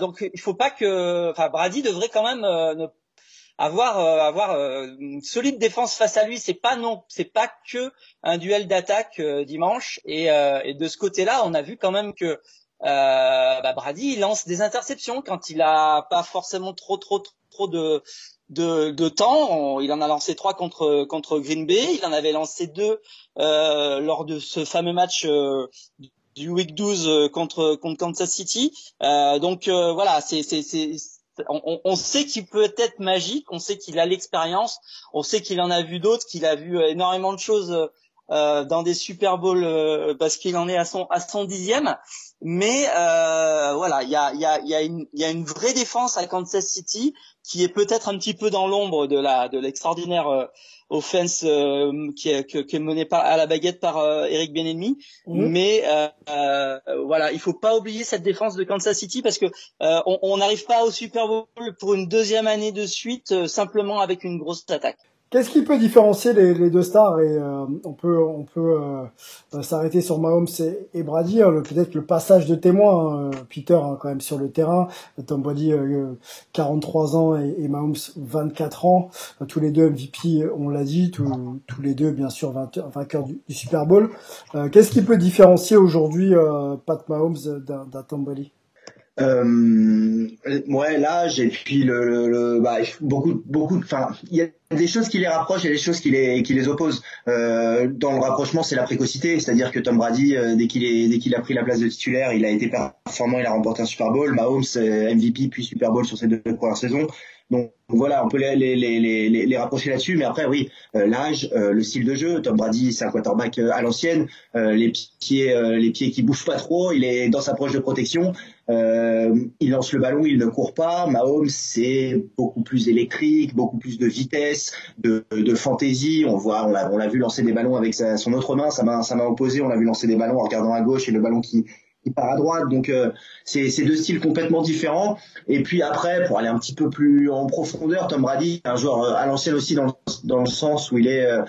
donc il faut pas que, enfin Brady devrait quand même avoir avoir une solide défense face à lui. C'est pas non, c'est pas que un duel d'attaque dimanche. Et, et, de ce côté-là, on a vu quand même que euh, bah Brady il lance des interceptions quand il a pas forcément trop trop trop de de, de temps. il en a lancé trois contre contre Green Bay. Il en avait lancé deux euh, lors de ce fameux match euh, du week 12 euh, contre contre Kansas City. Euh, donc voilà, c'est c'est on, on, sait qu'il peut être magique, on sait qu'il a l'expérience, on sait qu'il en a vu d'autres, qu'il a vu énormément de choses euh, dans des Super Bowls euh, parce qu'il en est à son à son dixième. Mais euh, voilà, il y a, y, a, y, a une, y a une vraie défense à Kansas City qui est peut-être un petit peu dans l'ombre de la de l'extraordinaire euh, offense euh, qui, est, qui est menée par, à la baguette par Eric Bieniemy. Mmh. Mais voilà, il faut pas oublier cette défense de Kansas City parce que on n'arrive pas au Super Bowl pour une deuxième année de suite simplement avec une grosse attaque. Qu'est-ce qui peut différencier les, deux stars et euh, on peut on peut euh, s'arrêter sur Mahomes et, Brady hein, peut-être le passage de témoin hein, Peter hein, quand même sur le terrain. Tom Brady 43 ans et, Mahomes 24 ans. Tous les deux MVP on l'a dit tous, tous les deux bien sûr vainqueurs du, du Super Bowl. Qu'est-ce qui peut différencier aujourd'hui Pat Mahomes d'un Tom Brady? Euh, ouais, l'âge et puis le, le, bah, beaucoup, beaucoup. Enfin, il y a des choses qui les rapprochent et des choses qui les qui les opposent. Euh, dans le rapprochement, c'est la précocité, c'est-à-dire que Tom Brady, euh, dès qu'il est dès qu'il a pris la place de titulaire, il a été performant, il a remporté un Super Bowl. Mahomes MVP puis Super Bowl sur ses deux premières saisons. Donc voilà, on peut les, rapprocher là-dessus, mais après oui, euh, l'âge, euh, le style de jeu, Tom Brady c'est un quarterback euh, à l'ancienne, les pieds les pieds qui bougent pas trop, il est dans sa poche de protection, il lance le ballon, il ne court pas. Mahomes c'est beaucoup plus électrique, beaucoup plus de vitesse, de, fantaisie. On voit, on l'a vu lancer des ballons avec son autre main, sa main sa main opposée, on l'a vu lancer des ballons en regardant à gauche et le ballon qui il part à droite. Donc euh, c'est deux styles complètement différents. Et puis après, pour aller un petit peu plus en profondeur, Tom Brady, un joueur euh, à l'ancienne aussi dans, dans le sens où il est euh,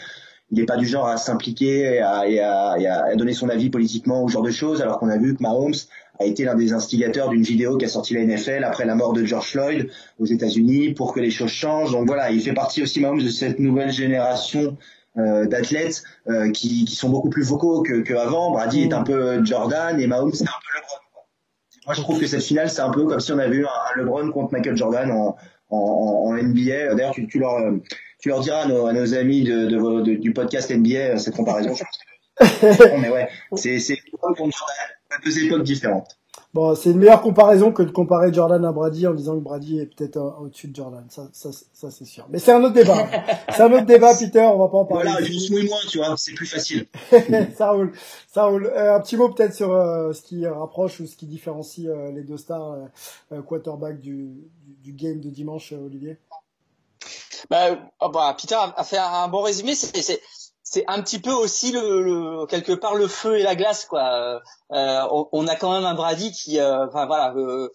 il n'est pas du genre à s'impliquer et à, à, donner son avis politiquement ou ce genre de choses, alors qu'on a vu que Mahomes a été l'un des instigateurs d'une vidéo qui a sorti la NFL après la mort de George Floyd aux États-Unis pour que les choses changent. Donc voilà, il fait partie aussi Mahomes de cette nouvelle génération euh, d'athlètes euh, qui, qui, sont beaucoup plus vocaux que, que avant. Brady est un peu Jordan et Mahomes c'est un peu LeBron. Moi, je trouve que cette finale, c'est un peu comme si on avait eu un, LeBron contre Michael Jordan en, en, en NBA. D'ailleurs, tu, tu, leur, tu leur diras à nos, à nos amis de, de, de, du podcast NBA cette comparaison. mais ouais, c'est c'est deux époques différentes. Bon, c'est une meilleure comparaison que de comparer Jordan à Brady en disant que Brady est peut-être au-dessus de Jordan. Ça, ça, ça c'est sûr. Mais c'est un autre débat. c'est un autre débat, Peter. On va pas en parler. Voilà, juste moins, tu vois, c'est plus facile. ça roule, ça roule. Euh, un petit mot peut-être sur euh, ce qui rapproche ou ce qui différencie euh, les deux stars quarterback du, du, game de dimanche, Olivier? Bah, oh bah, Peter a fait un bon résumé. C'est c'est un petit peu aussi le, quelque part le feu et la glace quoi. Euh, on, a quand même un Brady qui, euh, voilà, euh,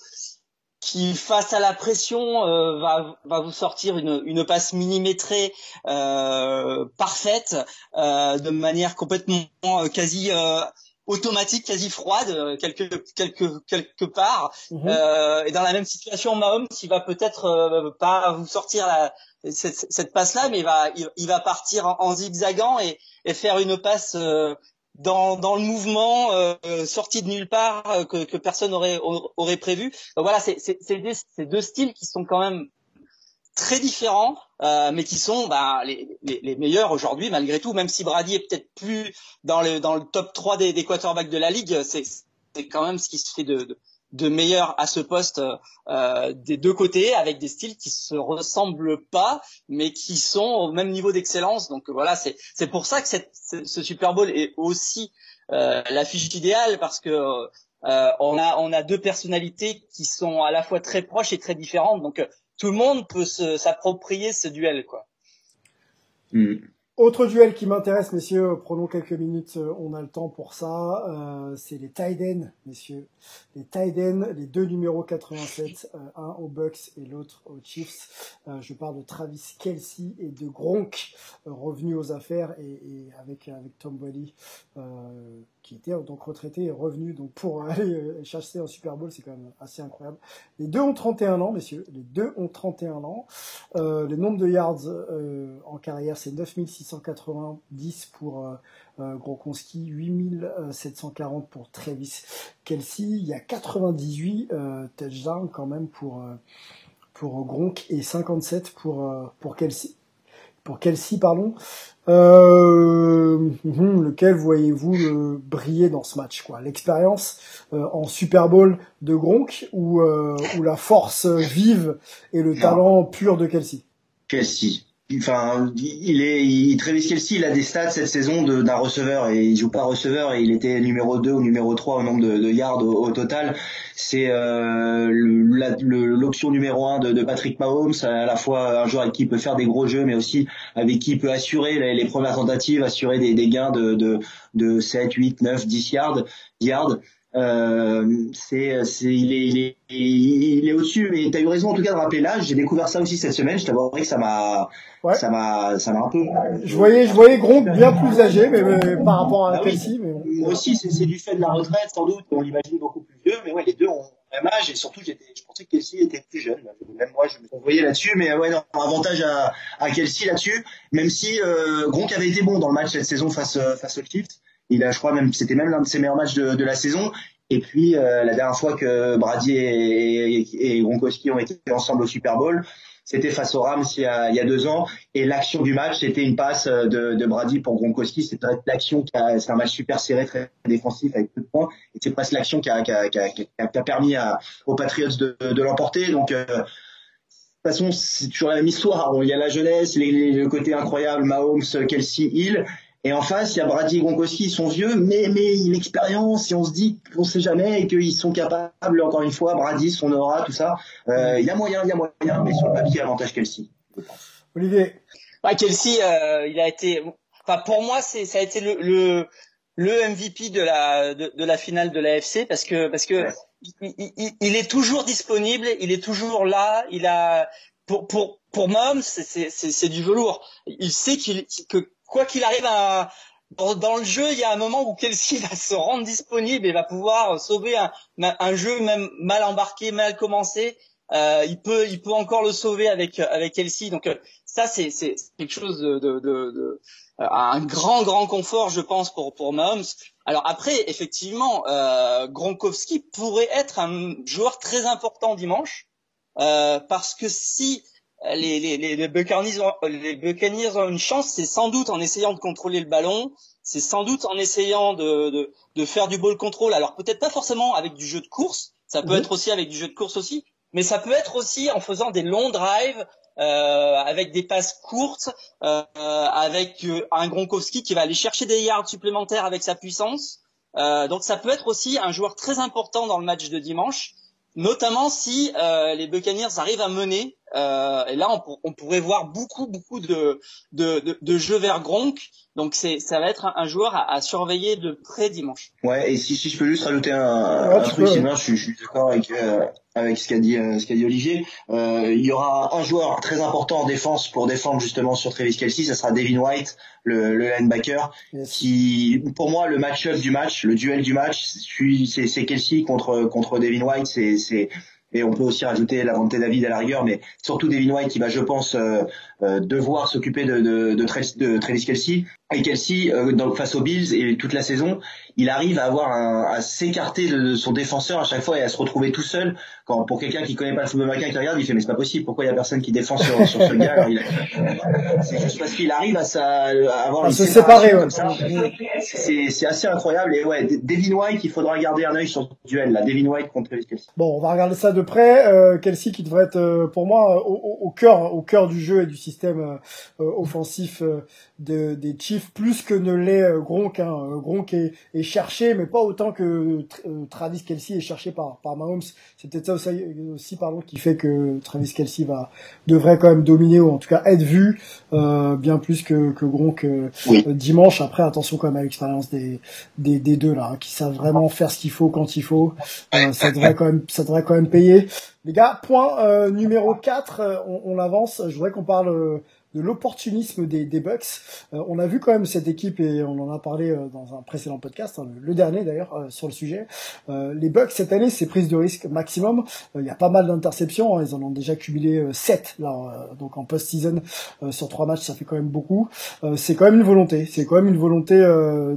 qui face à la pression va, va vous sortir une, une passe millimétrée parfaite de manière complètement quasi automatique, quasi froide, quelque quelque quelque part. Mhm. et dans la même situation, Mahomes, il va peut-être pas vous sortir la, cette, cette passe-là, mais il va, il, va partir en, zigzagant et, et, faire une passe euh, dans, dans le mouvement euh, sorti de nulle part euh, que, que personne aurait aurait prévu. Donc voilà, c'est deux, deux styles qui sont quand même très différents, euh, mais qui sont bah, les, les, les meilleurs aujourd'hui malgré tout. Même si Brady est peut-être plus dans le dans le top 3 des, des quarterbacks de la ligue, c'est quand même ce qui se fait de, de, de meilleurs à ce poste euh, des deux côtés avec des styles qui se ressemblent pas mais qui sont au même niveau d'excellence donc voilà c'est pour ça que cette, ce Super Bowl est aussi euh, l'affiche idéale parce que euh, on a on a deux personnalités qui sont à la fois très proches et très différentes donc tout le monde peut s'approprier ce duel quoi. Hmm. Autre duel qui m'intéresse, messieurs, prenons quelques minutes, euh, on a le temps pour ça. Euh, c'est les Tiden, messieurs. Les Tiden, les deux numéros 87, euh, un aux Bucks et l'autre aux Chiefs. je parle de Travis Kelsey et de Gronk, revenus aux affaires et, et avec avec Tom Brady qui était donc retraité et revenu donc pour aller euh, chasser un Super Bowl, c'est quand même assez incroyable. Les deux ont 31 ans, messieurs, les deux ont 31 ans. Euh, le nombre de yards euh, en carrière, c'est 9690 pour euh, Gronkowski, 8740 pour Travis Kelsey. Il y a 98 euh, touchdowns quand même pour pour Gronk et 57 pour pour Kelsey pour Kelsey, pardon. Euh, hum, lequel voyez-vous briller dans ce match quoi? L'expérience euh, en Super Bowl de Gronk ou, euh, ou la force vive et le talent pur de Kelsey Kelsey enfin, il est, il, Travis Kelsey, il a des stats cette saison d'un receveur et il joue pas receveur et il était numéro 2 ou numéro 3 au nombre de, de yards au, total. C'est euh, l'option numéro 1 de, de, Patrick Mahomes, à la fois un joueur avec qui il peut faire des gros jeux, mais aussi avec qui il peut assurer les, les premières tentatives, assurer des, des gains de, de, de 7, 8, 9, 10 yards. yards. Euh, c'est, c'est, il est, il est, il est au-dessus. Mais t'as eu raison en tout cas de rappeler l'âge. J'ai découvert ça aussi cette semaine. Je t'avouerai que ça m'a, Ouais. ça m'a, ça m'a un peu. Je voyais, je voyais Gronk bien plus âgé, mais, mais par rapport à Ah oui. Kelsey, mais bon. Moi aussi, c'est, c'est du fait de la retraite sans doute. On l'imagine beaucoup plus vieux, mais ouais, les deux ont le même âge et surtout, j'étais, je pensais que Kelsey était plus jeune. Même moi, je me voyais là-dessus, mais ouais, non, avantage à, à Kelsey là-dessus. Même si euh, Gronk avait été bon dans le match cette saison face euh, face aux Chiefs. Il a, je crois même, c'était même l'un de ses meilleurs matchs de, de la saison. Et puis euh, la dernière fois que Brady et, et, et Gronkowski ont été ensemble au Super Bowl, c'était face aux Rams il y a, il y a deux ans. Et l'action du match, c'était une passe de, de Brady pour Gronkowski. C'était l'action qui a, c'est un match super serré, très défensif avec peu de points. Et c'est presque l'action qui a, qui a, qui a, qui a permis à, aux Patriots de, de l'emporter. Donc euh, de toute façon, c'est toujours la même histoire. Il y a la jeunesse, les, les, le côté incroyable, Mahomes, Kelsey, Hill. Et en face, il y a Brady et Gronkowski, ils sont vieux, mais, mais l'expérience, et on se dit qu'on sait jamais, et qu'ils sont capables, encore une fois, Brady, son aura, tout ça. Euh, il y a moyen, il y a moyen, mais sur le papier, avantage Kelsey. Olivier. Ouais, Kelsey, euh, il a été, enfin, pour moi, c'est, ça a été le, le, le MVP de la, de, de la finale de l'AFC parce que, parce que Ouais. il, il, il est toujours disponible, il est toujours là, il a, pour, pour, pour Mahomes, c'est, c'est, c'est, c'est du velours. Il sait qu'il, que quoi qu'il arrive à, dans, le jeu, il y a un moment où Kelsey va se rendre disponible et va pouvoir sauver un, un jeu même mal embarqué, mal commencé. Euh, il peut, il peut encore le sauver avec avec Kelsey. Donc euh, ça, c'est c'est quelque chose de, de, de, de euh, un grand grand confort, je pense, pour pour Mahomes. Alors après, effectivement, euh, Gronkowski pourrait être un joueur très important dimanche euh, parce que si les, les, les, les, Buccaneers ont, les Buccaneers ont une chance, c'est sans doute en essayant de contrôler le ballon, c'est sans doute en essayant de, de, de faire du ball control. Alors peut-être pas forcément avec du jeu de course, ça peut Mhm. être aussi avec du jeu de course aussi, mais ça peut être aussi en faisant des longs drives, euh, avec des passes courtes, euh, avec euh, un Gronkowski qui va aller chercher des yards supplémentaires avec sa puissance. Euh, donc ça peut être aussi un joueur très important dans le match de dimanche, notamment si euh, les Buccaneers arrivent à mener. Euh, et là, on, pour- on pourrait voir beaucoup, beaucoup de, de, de, de jeux vers Gronk. Donc c'est, ça va être un, un joueur à, à surveiller de près dimanche. Ouais, et si, si je peux juste rajouter un, Ouais, un truc, peux, sinon je, suis- je suis d'accord avec euh, avec ce qu'a dit euh, ce qu'a dit Olivier. Euh, il y aura un joueur très important en défense pour défendre justement sur Travis Kelsey, ça sera Devin White, le, le linebacker, Yes. qui pour moi le match-up du match, le duel du match, c'est c'est- c'est Kelsey contre contre Devin White, c'est c'est et on peut aussi rajouter Lavonte David à la rigueur, mais surtout Devin White qui va, je pense, euh, euh, devoir s'occuper de, de, de Travis Kelsey. Et Kelsey, euh, donc, face aux Bills et toute la saison, il arrive à avoir un, à s'écarter de, son défenseur à chaque fois et à se retrouver tout seul. Quand pour quelqu'un qui connaît pas le football américain qui regarde, il fait mais c'est pas possible. Pourquoi il y a personne qui défend sur, sur ce gars alors il a- C'est juste parce qu'il arrive à, sa, à avoir À une se séparer, ouais. comme ça. C'est c'est assez incroyable. Et ouais, Devin White, il faudra garder un œil sur ce duel là. Devin White contre Kelsey. Bon, on va regarder ça de près. Euh, Kelsey qui devrait être euh, pour moi au, cœur, au cœur du jeu et du système euh, offensif de, des Chiefs, plus que ne l'est euh, Gronk. Hein. Euh, Gronk est, est cherché, mais pas autant que euh, Travis Kelsey est cherché par, par Mahomes. C'est peut-être ça aussi, aussi pardon, qui fait que Travis Kelsey va devrait quand même dominer ou en tout cas être vu euh, bien plus que, que Gronk euh, Oui. euh, dimanche. Après, attention quand même à l'expérience des, des, des deux là, hein, qui savent vraiment faire ce qu'il faut quand il faut. Euh, ça devrait quand même, ça devrait quand même payer. Les gars, point euh, numéro 4, euh, on, on avance. Je voudrais qu'on parle euh, de l'opportunisme des, des Bucks. Euh, on a vu quand même cette équipe et on en a parlé euh, dans un précédent podcast, hein, le, dernier d'ailleurs euh, sur le sujet. Euh, les Bucks cette année, c'est prise de risque maximum. Euh, Il y a pas mal d'interceptions, hein, ils en ont déjà cumulé 7 là, euh, donc en post-season sur trois matchs, ça fait quand même beaucoup. C'est quand même une volonté, c'est quand même une volonté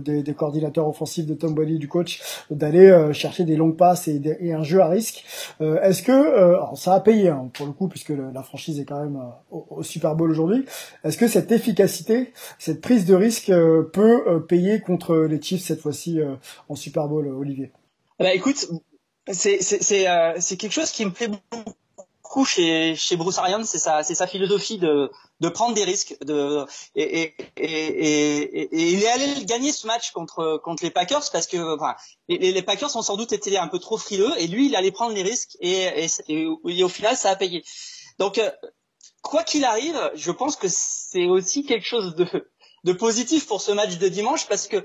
des, des coordinateurs offensifs de Tom Brady, du coach, d'aller chercher des longues passes et, des- et un jeu à risque. Est-ce que alors ça a payé hein, pour le coup puisque la franchise est quand même au Super Bowl aujourd'hui. Est-ce que cette efficacité, cette prise de risque euh, peut euh, payer contre les Chiefs cette fois-ci euh, en Super Bowl, Olivier? Bah écoute, c'est quelque chose qui me plaît beaucoup chez chez Bruce Arians, c'est sa sa philosophie de de prendre des risques de et et il est allé gagner ce match contre contre les Packers parce que enfin les, les Packers ont sans doute été un peu trop frileux et lui il allait prendre les risques et au final ça a payé. Donc quoi qu'il arrive, je pense que c'est aussi quelque chose de de positif pour ce match de dimanche parce que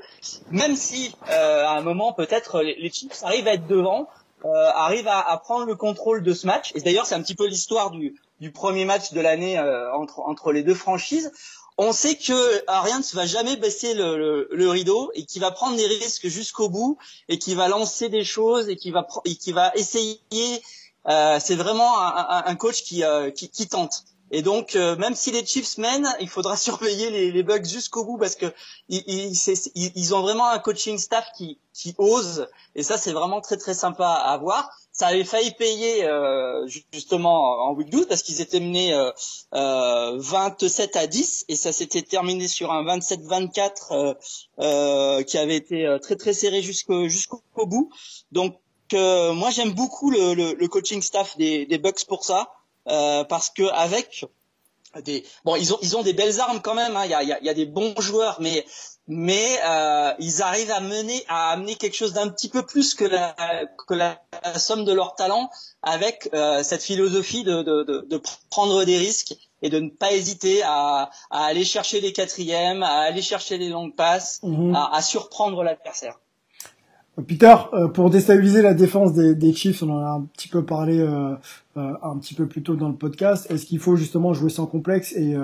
même si euh, à un moment peut-être les, Chiefs arrivent à être devant, euh, arrivent à, prendre le contrôle de ce match. Et d'ailleurs, c'est un petit peu l'histoire du, du premier match de l'année euh, entre, entre les deux franchises. On sait que Arians va jamais baisser le, le, le rideau et qui va prendre des risques jusqu'au bout et qui va lancer des choses et qui va et va essayer. Euh, c'est vraiment un, un, coach euh, qui, qui tente. Et donc, euh, même si les Chiefs mènent, il faudra surveiller les, les bugs jusqu'au bout parce que ils, ils, ils, ont vraiment un coaching staff qui, qui ose. Et ça, c'est vraiment très très sympa à voir. Ça avait failli payer euh, justement en week 12 parce qu'ils étaient menés euh, 27 euh, à 10 et ça s'était terminé sur un 27-24 euh, qui avait été très très serré jusqu'au jusqu'au bout. Donc moi j'aime beaucoup le, le, le, coaching staff des, des Bucks pour ça. Euh, parce que avec des bon ils ont ils ont des belles armes quand même hein. il y, a, y, a, y a des bons joueurs mais mais euh, ils arrivent à mener à amener quelque chose d'un petit peu plus que la que la, somme de leur talent avec euh, cette philosophie de, de, de, de, prendre des risques et de ne pas hésiter à, à aller chercher les quatrièmes à aller chercher les longues passes mhm. à, à surprendre l'adversaire Peter, euh, pour déstabiliser la défense des, des, Chiefs, on en a un petit peu parlé euh, euh, un petit peu plus tôt dans le podcast. Est-ce qu'il faut justement jouer sans complexe et,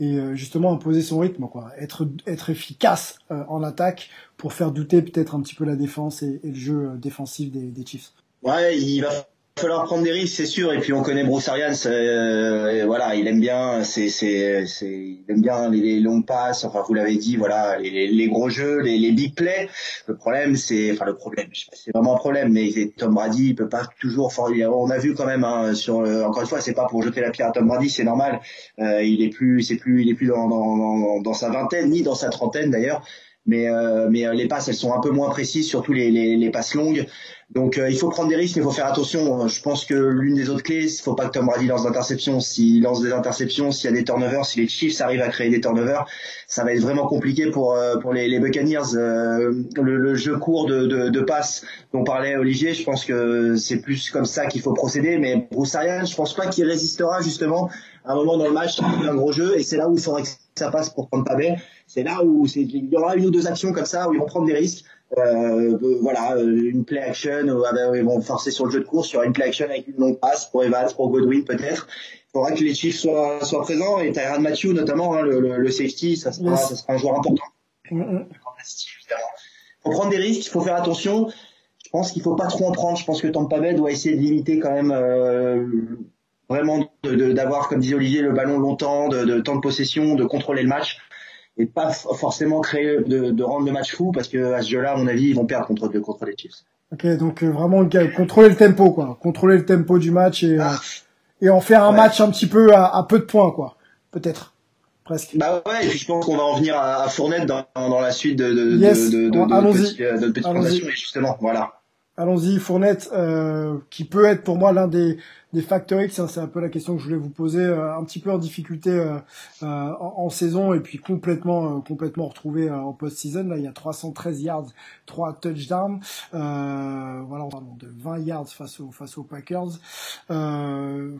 et justement imposer son rythme, quoi, être être efficace en attaque pour faire douter peut-être un petit peu la défense et, et le jeu défensif des, des Chiefs? Ouais, il va falloir prendre des risques, c'est sûr. Et puis on connaît Bruce Arians, euh, voilà, il aime bien, c'est, c'est, c'est, il aime bien les, longues passes. Enfin, vous l'avez dit, voilà, les, les, gros jeux, les, les big plays. Le problème, c'est, enfin le problème, c'est vraiment un problème. Mais Tom Brady, il peut pas toujours. On a vu quand même hein, sur, encore une fois, c'est pas pour jeter la pierre à Tom Brady, c'est normal. Euh, il est plus, c'est plus, il est plus dans, dans, dans, dans sa vingtaine ni dans sa trentaine d'ailleurs mais euh, mais les passes elles sont un peu moins précises surtout les, les, les passes longues donc euh, il faut prendre des risques, mais il faut faire attention. Je pense que l'une des autres clés, il faut pas que Tom Brady lance d'interceptions. S'il lance des interceptions, s'il y a des turnovers, si les Chiefs arrivent à créer des turnovers, ça va être vraiment compliqué pour euh, pour les, les Buccaneers. Euh, le, le, jeu court de, de, de passe dont parlait Olivier, je pense que c'est plus comme ça qu'il faut procéder. Mais Bruce Arians, je pense pas qu'il résistera justement à un moment dans le match un gros jeu, et c'est là où il faudrait que ça passe pour Tampa Bay. C'est là où il y aura une ou deux actions comme ça où ils vont prendre des risques euh, voilà, euh, une play action, euh, ah ben, ils vont forcer sur le jeu de course, il y aura une play action avec une longue passe pour Evans, pour Godwin peut-être. Il faudra que les Chiefs soient, soient présents et Tyrann Matthew notamment, hein, le, le, safety, ça sera, ça sera un joueur important. Il faut prendre des risques, il faut faire attention. Je pense qu'il faut pas trop en prendre. Je pense que Tampa Bay doit essayer de limiter quand même euh, vraiment d'avoir, comme disait Olivier, le ballon longtemps, de, de temps de possession, de contrôler le match et pas forcément créer de, de rendre le match fou parce que à ce jeu-là, à mon avis, ils vont perdre contre, contre les Chiefs. Ok, donc euh, vraiment contrôler le tempo, quoi, contrôler le tempo du match et ah. et en faire un match un petit peu à, à peu de points, quoi, peut-être. Presque. Bah ouais, et puis je pense qu'on va en venir à, Fournette dans, dans la suite de, de, yes. de, de, de, de, petite, de justement, voilà. Allons-y, Fournette, euh, qui peut être pour moi l'un des, des facteurs X, hein, c'est un peu la question que je voulais vous poser, euh, un petit peu en difficulté euh, euh en, saison et puis complètement complètement retrouvé en post-season. Là, il y a 313 yards, 3 touchdowns. voilà, on parle de 20 yards face aux Packers.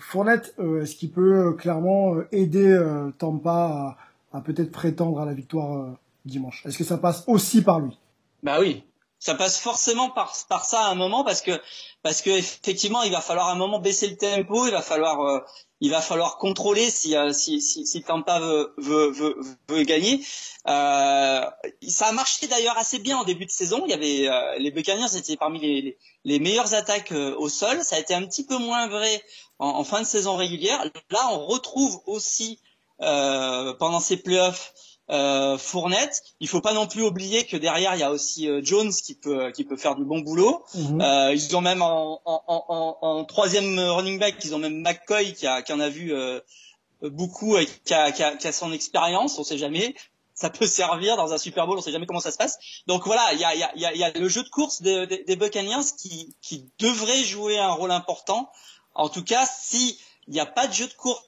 Fournette, est-ce qu'il peut clairement aider Tampa à, à peut-être prétendre à la victoire dimanche? Est-ce que ça passe aussi par lui? Bah oui, ça passe forcément par, par ça à un moment parce que parce que effectivement il va falloir à un moment baisser le tempo, il va falloir euh, il va falloir contrôler si euh, si, si, si Tampa veut veut, veut, veut gagner. Euh, ça a marché d'ailleurs assez bien en début de saison. Il y avait euh, les Buccaneers étaient parmi les, les, meilleures attaques au sol. Ça a été un petit peu moins vrai en, en fin de saison régulière. Là on retrouve aussi pendant ces playoffs euh, Fournette. Il faut pas non plus oublier que derrière il y a aussi euh, Jones qui peut qui peut faire du bon boulot. Mhm. euh, ils ont même en, en, en, en, troisième running back, ils ont même McCoy qui, a, qui en a vu euh, beaucoup et qui a, qui, a, qui a son expérience. On sait jamais. Ça peut servir dans un Super Bowl, on sait jamais comment ça se passe. Donc voilà, il y a, y, a, y a, le jeu de course des, des, des Buccaneers qui, qui devrait jouer un rôle important. En tout cas, si il n'y a pas de jeu de course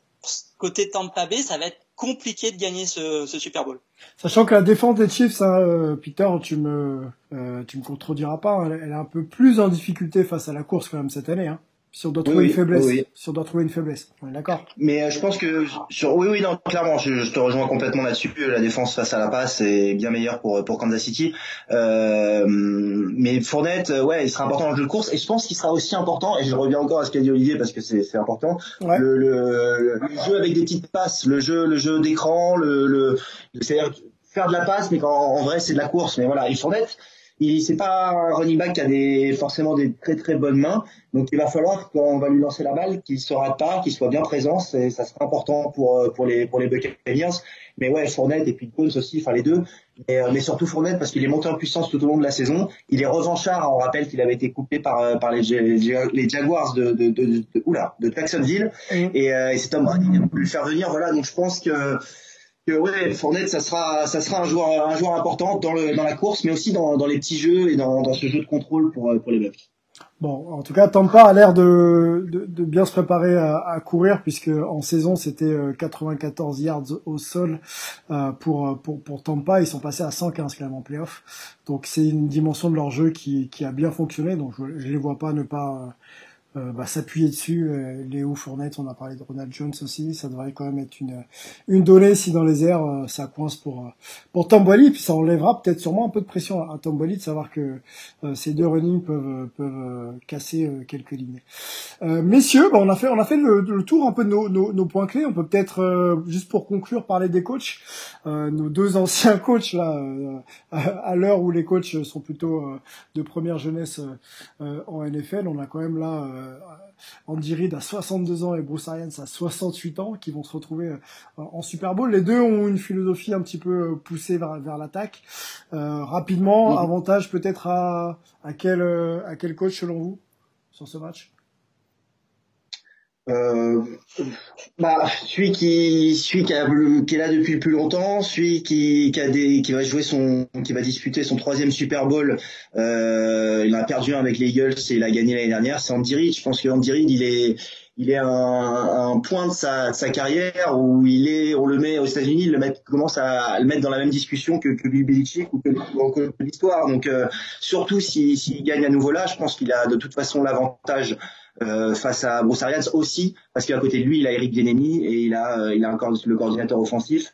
côté Tampa Bay, ça va être compliqué de gagner ce, Super Bowl. Sachant que la défense des Chiefs, hein, euh, Peter, tu me euh, tu me contrediras pas, hein, elle, est un peu plus en difficulté face à la course quand même cette année. Hein. Si on doit trouver une faiblesse, si on doit trouver une faiblesse, on est d'accord. Mais euh, je pense que sur oui oui non clairement je, te rejoins complètement là-dessus. La défense face à la passe est bien meilleure pour pour Kansas City. Euh, mais Fournette ouais il sera important dans le jeu de course et je pense qu'il sera aussi important et je reviens encore à ce qu'a dit Olivier parce que c'est c'est important. Le, le, le, jeu avec des petites passes, le jeu le jeu d'écran, le, le c'est-à-dire faire de la passe mais qu'en vrai c'est de la course. Mais voilà, il Fournette il c'est pas un running back qui a des forcément des très très bonnes mains. Donc il va falloir quand on va lui lancer la balle qu'il se rate pas qu'il soit bien présent. Et ça sera important pour euh, pour les pour les Buccaneers. Mais ouais Fournette et puis Jones aussi enfin les deux. Mais, euh, mais surtout Fournette parce qu'il est monté en puissance tout au long de la saison. Il est revanchard. On rappelle qu'il avait été coupé par euh, par les, les Jaguars de de, de, de, oula, de Jacksonville. Et, et c'est Tom Brady qui a voulu le faire venir. Voilà. Donc je pense que que ouais, Fournette, ça sera, ça sera un joueur, un joueur important dans, le, dans la course, mais aussi dans, dans les petits jeux et dans, dans ce jeu de contrôle pour, pour les Bucks. Bon, en tout cas, Tampa a l'air de, de, bien se préparer à, courir puisque en saison c'était 94 euh, yards au sol euh, pour, pour pour Tampa. Ils sont passés à 115 quand même en playoff. Donc c'est une dimension de leur jeu qui, qui a bien fonctionné. Donc je, je les vois pas ne pas euh, bah, s'appuyer dessus. Euh, Léo Fournette, on a parlé de Ronald Jones aussi, ça devrait quand même être une une donnée si dans les airs euh, ça coince pour pour Tamboli, puis ça enlèvera peut-être sûrement un peu de pression à, Tamboli de savoir que ces deux running peuvent peuvent casser quelques lignes. messieurs, bah, on a fait on a fait le, tour un peu de nos, nos, nos points clés. On peut peut-être juste pour conclure parler des coachs, nos deux anciens coachs là à l'heure où les coachs sont plutôt de première jeunesse en NFL, on a quand même là euh, Andy Reid a 62 ans et Bruce Arians a 68 ans, qui vont se retrouver euh, en Super Bowl. Les deux ont une philosophie un petit peu euh, poussée vers, vers l'attaque. rapidement, avantage peut-être à, à quel à quel coach selon vous sur ce match? Euh, bah, celui qui, celui qui, a, qui est là depuis le plus longtemps, celui qui, qui a des, qui va jouer son, qui va disputer son troisième Super Bowl. Euh, il a perdu avec les Eagles et il a gagné l'année dernière. C'est Andy Reid. Je pense que Andy Reid, il est, il est un, un point de sa, sa, carrière où il est, on le met aux États-Unis, il le met, commence à, le mettre dans la même discussion que, que Bill Belichick ou que, que l'histoire. Donc euh, surtout s'il si, gagne à nouveau là, je pense qu'il a de toute façon l'avantage euh, face à Bruce Arians aussi, parce qu'à côté de lui, il a Eric Bieniemy et il a, euh, il a encore le coordinateur offensif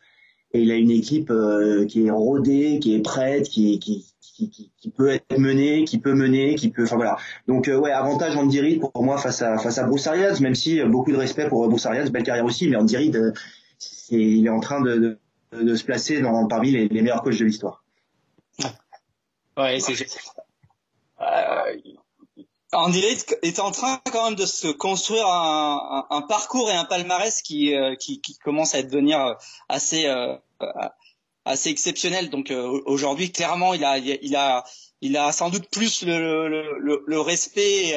et il a une équipe euh, qui est rodée, qui est prête, qui, qui, qui, qui, peut être menée, qui peut mener, qui peut, enfin voilà. Donc ouais, avantage Andy Reid pour moi face à face à Bruce Arians, même si beaucoup de respect pour Bruce Arians, belle carrière aussi, mais Andy Reid, c'est, il est en train de, de, de se placer dans, parmi les, les meilleurs coachs de l'histoire. Ouais, c'est euh, Andy Reid est en train quand même de se construire un, un, parcours et un palmarès qui, euh, qui, qui, commence à devenir euh, assez euh, assez exceptionnel. Donc aujourd'hui, clairement, il a il a il a sans doute plus le, le, le, respect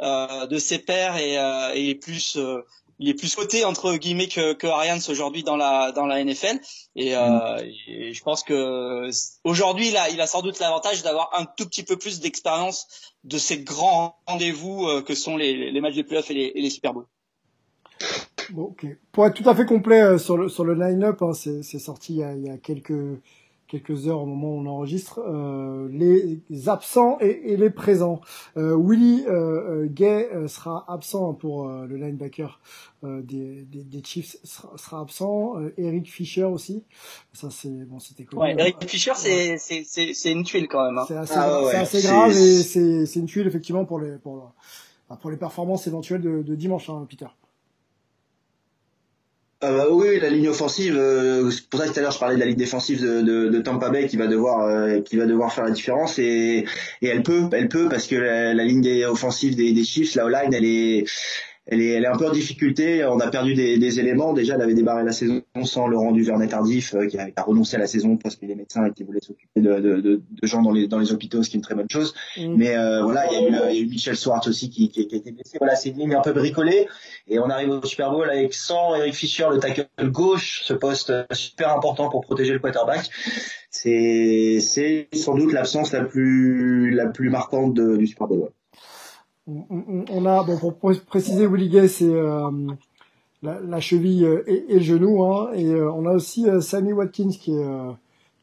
de ses pairs et, et plus il est plus coté entre guillemets que, que Arians aujourd'hui dans la dans la NFL et, euh, et je pense que aujourd'hui a il a sans doute l'avantage d'avoir un tout petit peu plus d'expérience de ces grands rendez-vous euh, que sont les, les matchs de playoffs et les, et les Super Bowls. Bon, ok. Pour être tout à fait complet euh, sur le sur le line-up, hein, c'est sorti il y, a, il y a quelques quelques heures au moment où on enregistre, euh, les absents et, et les présents. Euh, Willy euh, euh Gay euh, sera absent pour euh, le linebacker des, des, des, Chiefs sera, sera absent. Eric Fisher aussi. Ça c'est bon, c'était quoi ouais, Eric Fisher c'est c'est c'est c'est une tuile quand même. Hein. C'est assez, ah, ouais, assez grave et c'est c'est une tuile effectivement pour les pour pour les performances éventuelles de, de dimanche, hein, Peter. Euh, bah oui, la ligne offensive. Euh, pour ça tout à l'heure je parlais de la ligne défensive de, de, de Tampa Bay qui va devoir euh, qui va devoir faire la différence et, et elle peut elle peut parce que la, la ligne offensive des, des Chiefs la line elle est elle est, elle est un peu en difficulté. On a perdu des, des éléments. Déjà, elle avait débarré la saison sans le rendu Vernet Tardif, euh, qui, a, renoncé à la saison parce qu'il est médecin et qui voulait s'occuper de, de, de, de, gens dans les, dans les hôpitaux, ce qui est une très bonne chose. Mm. Mais euh, voilà, il y, a eu, il y a eu Michel Swartz aussi qui, qui, qui, a été blessé. Voilà, c'est une ligne un peu bricolée. Et on arrive au Super Bowl avec sans Eric Fischer, le tackle gauche, ce poste super important pour protéger le quarterback. C'est, c'est sans doute l'absence la plus, la plus marquante du Super Bowl on, a, bon, pour préciser, Willie Gay, c'est euh, la, cheville et, le genou, hein, et euh, on a aussi euh, Sammy Watkins qui est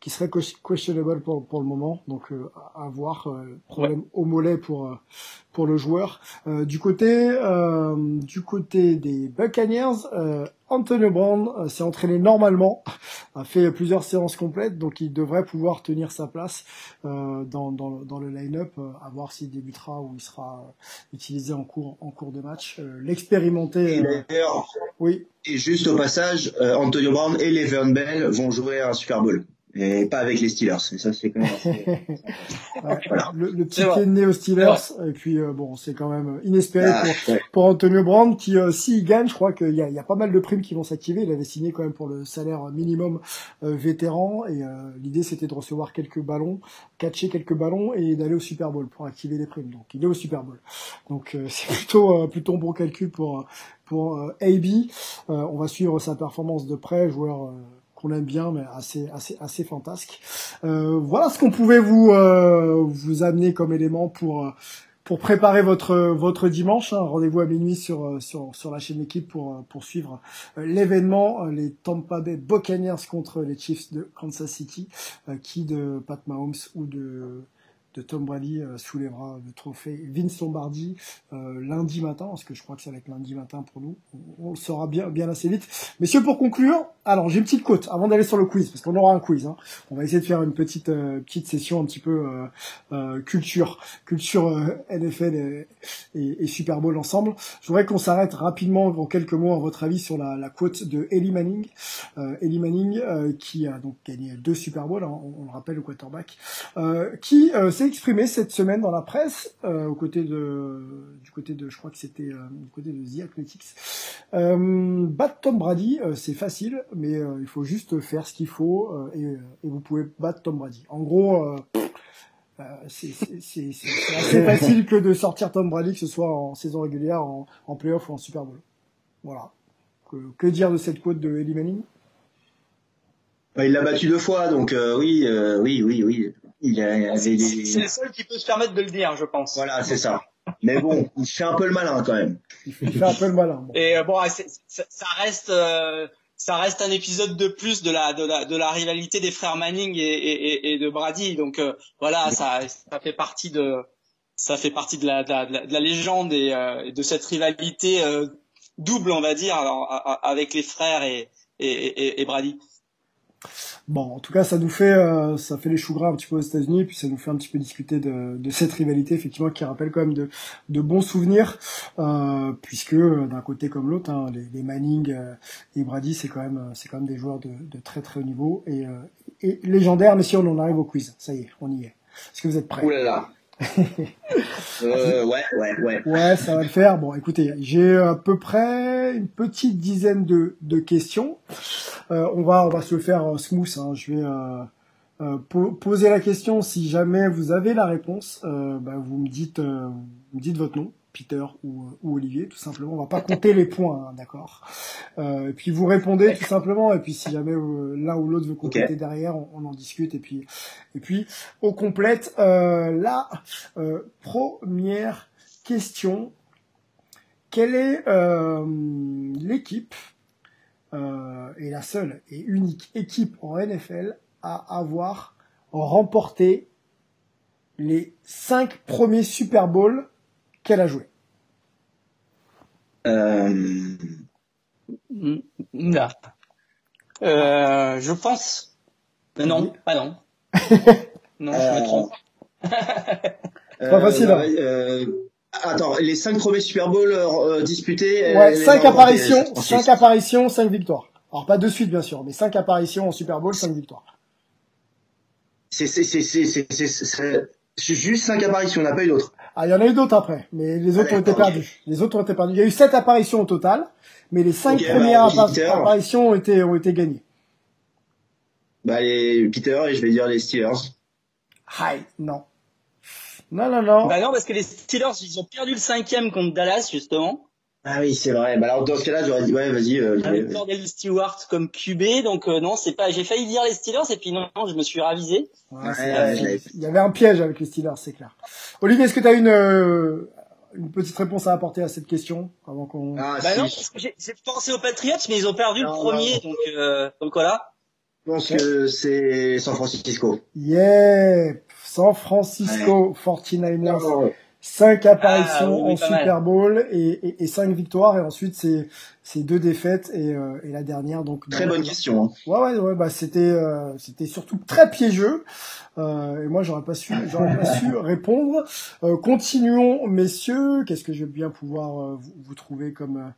qui serait questionable pour, pour le moment. Donc euh, à voir. Euh, problème au mollet pour euh, pour le joueur. du côté du côté des Buccaneers, Antonio Brown s'est entraîné normalement, a fait plusieurs séances complètes, donc il devrait pouvoir tenir sa place dans, dans, dans le line-up, à voir s'il débutera ou il sera utilisé en cours en cours de match. L'expérimenté. oui. Et juste au passage, Antonio Brown et Le'Veon Bell vont jouer un Super Bowl et pas avec les Steelers. Et ça, c'est quand même le, le, petit pied né aux Steelers. Et puis, euh, bon, c'est quand même inespéré ah, pour, pour, Antonio Brown, qui, euh, s'il gagne, je crois qu'il y a, il y a pas mal de primes qui vont s'activer. Il avait signé quand même pour le salaire minimum euh, vétéran. Et l'idée, c'était de recevoir quelques ballons, catcher quelques ballons et d'aller au Super Bowl pour activer les primes. Donc, il est au Super Bowl. Donc, c'est plutôt, plutôt un bon calcul pour, pour AB. on va suivre sa performance de près, joueur qu'on aime bien, mais assez assez assez fantasque. Euh, voilà ce qu'on pouvait vous euh, vous amener comme élément pour euh, pour préparer votre votre dimanche. Hein. Rendez-vous à minuit sur sur sur la chaîne équipe pour pour suivre l'événement les Tampa Bay Buccaneers contre les Chiefs de Kansas City, qui de Pat Mahomes ou de de Tom Brady euh, soulèvera le trophée Vince Lombardi euh, lundi matin, parce que je crois que ça va être lundi matin pour nous. On, le saura bien, bien assez vite. Messieurs, pour conclure, alors j'ai une petite cote avant d'aller sur le quiz, parce qu'on aura un quiz. Hein. On va essayer de faire une petite euh, petite session un petit peu euh, culture, culture NFL et, et, Super Bowl ensemble. Je voudrais qu'on s'arrête rapidement en quelques mots, à votre avis, sur la, la quote de Eli Manning. Eli Manning, qui a donc gagné deux Super Bowls, hein, on, le rappelle, au quarterback, qui exprimé cette semaine dans la presse, euh, aux côtés de, du côté de, je crois que c'était euh, du côté de The Athletics. Euh, Tom Brady, euh, c'est facile, mais euh, il faut juste faire ce qu'il faut et, et, vous pouvez battre Tom Brady. En gros, c'est assez facile que de sortir Tom Brady, que ce soit en saison régulière, en, en playoff ou en Super Bowl. Voilà. Que, que dire de cette quote de Eli Manning? Il l'a battu deux fois, donc oui, oui, oui, oui. Il a, C'est le seul qui peut se permettre de le dire, je pense. Voilà, c'est ça. Mais bon, il fait un peu le malin quand même. Il fait un peu le malin. Et euh, bon, ça reste, euh, ça reste un épisode de plus de la de la de la rivalité des frères Manning et, et, et de Brady. Donc euh, voilà, ça ça fait partie de ça fait partie de la de la, de la légende et de cette rivalité double, on va dire, avec les frères et et, et Brady. Bon, en tout cas, ça nous fait, euh, ça fait les choux gras un petit peu aux États-Unis, puis ça nous fait un petit peu discuter de, cette rivalité, effectivement, qui rappelle quand même de, bons souvenirs, euh, puisque euh, d'un côté comme l'autre, hein, les, Manning euh, et Brady, c'est quand même, des joueurs de, très très haut niveau et, et légendaires. Mais si on en arrive au quiz, ça y est, on y est. Est-ce que vous êtes prêts? Euh, ouais, ouais, ouais. Ouais, ça va le faire. Bon, écoutez, j'ai à peu près une petite dizaine de, de questions. Euh, on va, on va se le faire euh, smooth. Hein. Je vais euh, euh poser la question. Si jamais vous avez la réponse, euh, bah, vous me dites, vous me dites votre nom. Peter ou, ou, Olivier, tout simplement. On va pas compter les points, hein, d'accord. Euh, et puis vous répondez tout simplement. Et puis si jamais euh, l'un ou l'autre veut compléter derrière, on, en discute. Et puis et puis on complète. Euh, la euh, première question quelle est euh, l'équipe et la seule et unique équipe en NFL à avoir remporté les cinq premiers Super Bowls qu'elle a joué? Euh... Non. Euh, je pense. Euh, non, pas non. non, je me euh, trompe. C'est pas facile. Hein. Euh, attends, les cinq premiers Super Bowl disputés. Ouais, cinq apparitions, cinq apparitions, cinq victoires. Alors pas de suite bien sûr, mais cinq apparitions en Super Bowl, cinq victoires. C'est juste cinq apparitions, on n'a pas eu d'autres. Ah, il y en a eu d'autres après, mais les autres ont été perdus. Les autres ont été perdus. Il y a eu sept apparitions au total, mais les cinq premières bah, apparitions ont été, ont été gagnées. Bah, les Peter, et je vais dire les Steelers. Hi, non. Non, non, non. Bah non, parce que les Steelers, ils ont perdu le cinquième contre Dallas, justement. Ah oui, c'est vrai. Bah alors dans ce cas-là, j'aurais dit ouais, vas-y. Euh, Avec Cordell Stewart comme QB, donc euh, non, c'est pas. J'ai failli dire les Steelers et puis non, je me suis ravisé. Ouais, il y avait un piège avec les Steelers, c'est clair. Olivier, est-ce que tu as une euh, une petite réponse à apporter à cette question avant qu'on. Ah, bah non, j'ai pensé aux Patriots, mais ils ont perdu le premier, donc euh, donc voilà. Je pense que c'est San Francisco. Yeah! San Francisco 49ers. 5 apparitions Ah, oui, en. Super Bowl et, et, et 5 victoires et ensuite c'est c'est deux défaites et, euh, et la dernière donc Très bonne question. hein. Ouais ouais ouais bah c'était euh, c'était surtout très piégeux euh, et moi j'aurais pas su j'aurais pas su répondre. Euh, continuons messieurs qu'est-ce que je vais bien pouvoir euh, vous, vous trouver comme euh,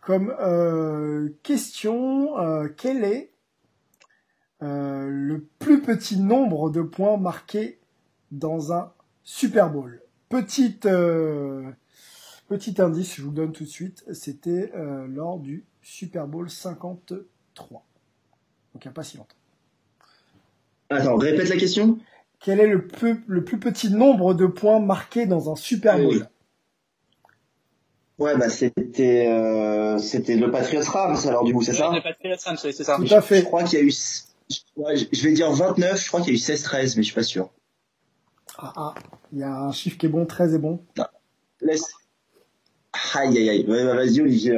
comme euh, question euh, quel est euh, le plus petit nombre de points marqués dans un Super Bowl? Petite euh, petit indice, je vous le donne tout de suite, c'était euh, lors du Super Bowl 53. Donc il n'y a pas si longtemps. Attends, répète la question. Quel est le plus, le plus petit nombre de points marqués dans un Super oui. Bowl? Ouais, bah c'était euh, c'était le Patriots Rams alors du coup, c'est ça? Le Patriots Rams, c'est ça. Tout à fait. Je crois qu'il y a eu je je vais dire 29, je crois qu'il y a eu 16 13 mais je suis pas sûr. Ah ah, il y a un chiffre qui est bon, 13 est bon. Laisse Aïe aïe aïe. Ouais, bah, vas-y Olivier.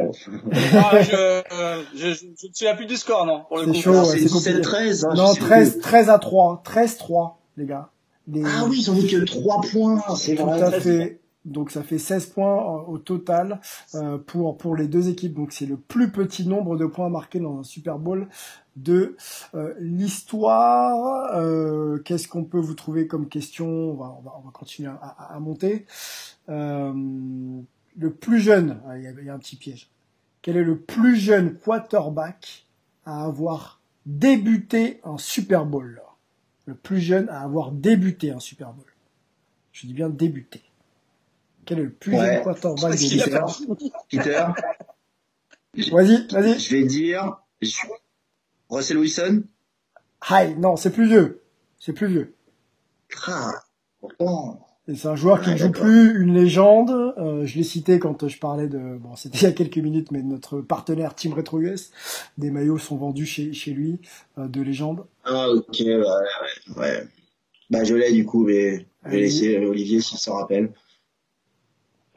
Ah, je, euh, je, ne souviens plus du score, non, pour le C'est coup. chaud, Non, c'est c'est compliqué. 17 13 hein, non, je sais 13, plus. 13 à 3. 13-3, les gars. Les- Ah oui, ils ont mis que 3 points, c'est Tout vrai. à fait. Donc ça fait 16 points euh, au total euh, pour les deux équipes. Donc c'est le plus petit nombre de points marqués dans un Super Bowl de euh, l'histoire. Qu'est-ce qu'on peut vous trouver comme question? On va, on va on va continuer à, monter. Le plus jeune, ah, il y a un petit piège. Quel est le plus jeune quarterback à avoir débuté un Super Bowl? Le plus jeune à avoir débuté un Super Bowl. Je dis bien débuté. Quel est le plus Ouais. quarterback de Peter, Vas-y, vas-y. je vais dire je- Russell Wilson. Hi, non, c'est plus vieux. C'est plus vieux. Ah. Et c'est un joueur qui ne joue plus, une légende. Euh, je l'ai cité quand je parlais de, bon, c'était il y a quelques minutes, mais de notre partenaire Team Retro US. Des maillots sont vendus chez, chez lui, euh, de légende. Ah ok, ouais, ouais, ouais. Bah je l'ai du coup, mais je vais laisser Olivier s'il s'en rappelle.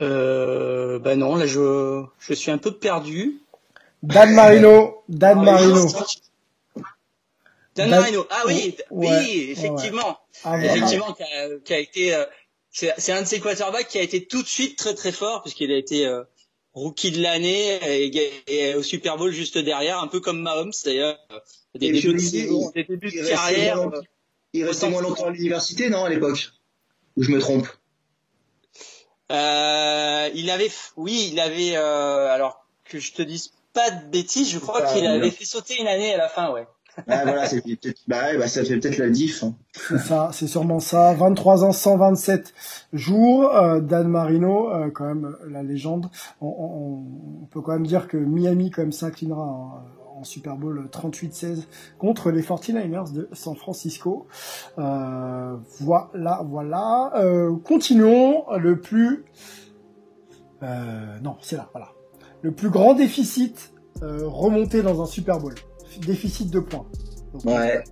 Euh, bah non, là, je, je suis un peu perdu. Dan Marino, Dan Ah, Marino. Dan Marino. Ah oui, Ouais, oui, effectivement. Ah, ouais. Effectivement, qui a, qui a été, euh, c'est c'est un de ces quarterbacks qui a été tout de suite très très fort puisqu'il a été euh, rookie de l'année et, et au Super Bowl juste derrière, un peu comme Mahomes d'ailleurs. Des débuts de des débuts de carrière. Il restait moins longtemps à l'université, non, à l'époque? Ou je me trompe? Euh, il avait, oui, il avait, euh, alors que je te dise pas de bêtises, je crois qu'il bien. avait fait sauter une année à la fin, ouais. Ah voilà, c'est peut-être, bah, ouais, bah ça fait peut-être la diff. hein. C'est ça, c'est sûrement ça. 23 ans, 127 jours. Euh, Dan Marino, euh, quand même la légende. On, on- on peut quand même dire que Miami quand même s'inclinera en, Super Bowl 38-16 contre les 49ers de San Francisco. Euh, voilà, voilà. Euh, continuons. Le plus, euh, non, c'est là, voilà. Le plus grand déficit euh, remonté dans un Super Bowl. Déficit de points. Donc, Ouais.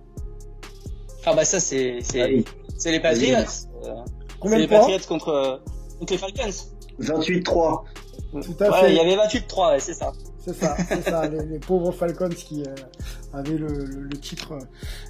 Ah bah ça c'est, c'est, c'est les Patriots. Euh, Combien c'est de les points Patriots contre, euh, contre les Falcons. 28-3. Tout à Ouais, fait. il y avait 28-3, ouais, c'est ça. C'est ça, c'est ça, les, les pauvres Falcons qui euh, avaient le, le, le titre euh,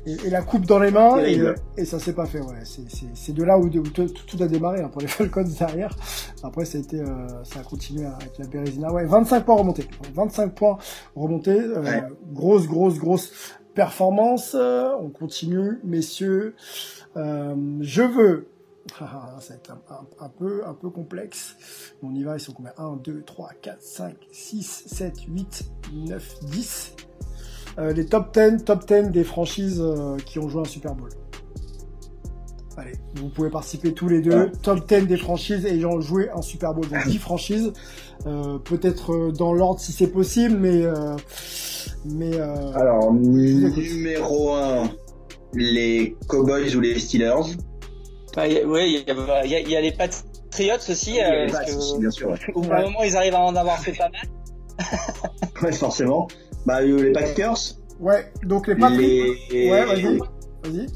et, et la coupe dans les mains et, Terrible. et ça s'est pas fait. Ouais, c'est c'est c'est de là où, où tout, tout a démarré hein, pour les Falcons derrière. Après, ça a été, euh, ça a continué avec la Bérésina. Ouais, 25 points remontés, 25 points remontés. euh, Ouais. Grosse, grosse, grosse performance. Euh, on continue, messieurs. Euh, je veux. Ah, ça va être un, un- un peu, un peu complexe. On y va, ils sont combien 1, 2, 3, 4, 5, 6, 7, 8, 9, 10. Euh, les top 10, top 10 des franchises euh, qui ont joué un Super Bowl. Allez, vous pouvez participer tous les deux. Top 10 des franchises ayant joué un Super Bowl. Donc 10 franchises. Euh, Peut-être euh, dans l'ordre si c'est possible, mais... Mais Alors, numéro 1, les Cowboys ou les Steelers. Bah, ouais, il y, a- il y a, il y a les Patriots aussi. A euh, les parce Pats que aussi, bien sûr. Ouais. au bout d'un moment, ils arrivent à en avoir fait pas mal. Ouais, forcément. Bah, euh, les Packers. ouais, donc les Patriots... Les... Ouais, vas-y. Vas-y.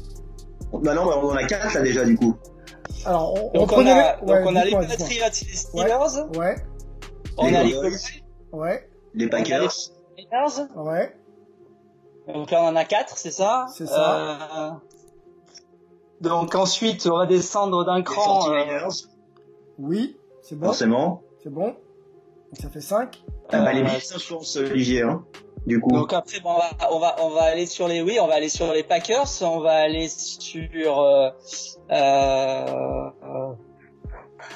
Bah non, bah, on en a 4 là déjà du coup. Alors, on, on Donc on prenait a, les- donc ouais, on a les Patriots, les Steelers, Ouais, on Les a les. Cowboys, ouais, Les Packers. Steelers, ouais. Donc là, on en a quatre, c'est ça? C'est ça. Euh, Donc ensuite, on va descendre d'un cran. Euh, 49ers, Oui, c'est bon. forcément. C'est bon. Donc ça fait 5. Ah bah, les Bills, pense, Olivier, hein, du coup. Donc après, bon, on, va, on va on va aller sur les oui, on va aller sur les Packers, on va aller sur euh, euh,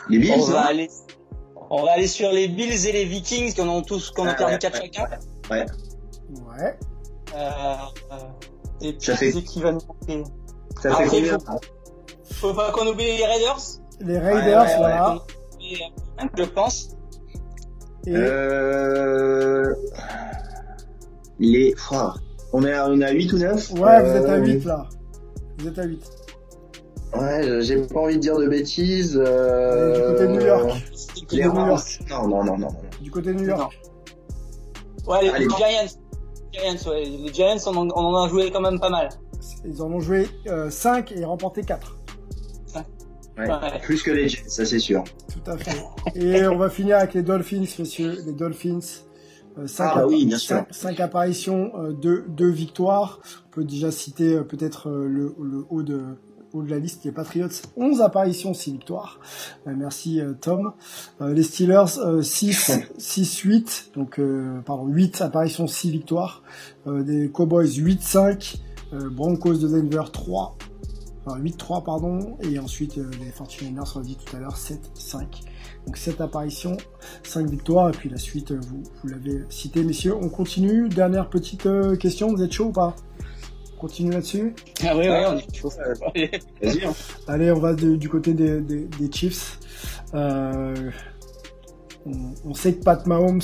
les Bills, on va hein. aller on va aller sur les Bills et les Vikings qui en ont tous qu'on a Ah, perdu ouais, 4 ouais, chacun. ouais. Ouais. Euh, euh, et puis Ça fait- c'est qui va nous manquer. Ça Après, fait combien faut, faut pas qu'on oublie les Raiders. Les Raiders, Ouais, ouais, voilà. Et, euh, je pense. Et Euh... Les... Oh, on est à, on est à 8 ou 9 ouais, vous êtes à 8 là. Vous êtes à 8. Ouais, j'ai pas envie de dire de bêtises. Euh... Du côté de New York. Les côté de New. York. Non, non, non, non. non. Du côté de New York. Ouais, les, les Giants. Giants, ouais. Les Giants, on en, on en a joué quand même pas mal. Ils en ont joué 5 et remporté 4. Ouais. Ouais. Plus que les Jets, ça c'est sûr. Tout à fait. Et on va finir avec les Dolphins, messieurs. Les Dolphins. 5 Ah oui, bien sûr. apparitions, 2 victoires. On peut déjà citer euh, peut-être euh, le, le haut de haut de la liste, les Patriots, 11 apparitions, 6 victoires. Euh, merci euh, Tom. Euh, les Steelers, euh, 6, 6, 8, donc euh, pardon, 8 apparitions, 6 victoires. Euh, des Cowboys, 8, 5. Euh, Broncos de Denver, 3. Enfin, 8-3, pardon. Et ensuite, euh, les 49ers, on l'a dit tout à l'heure, 7-5. Donc 7 apparitions, 5 victoires. Et puis la suite, euh, vous, vous l'avez cité, messieurs. On continue. Dernière petite euh, question. Vous êtes chaud ou pas? On continue là-dessus? Ah oui, oui, on est chaud. Vas-y. hein. Allez, on va de- du côté des, des, des Chiefs. Euh, on, on sait que Pat Mahomes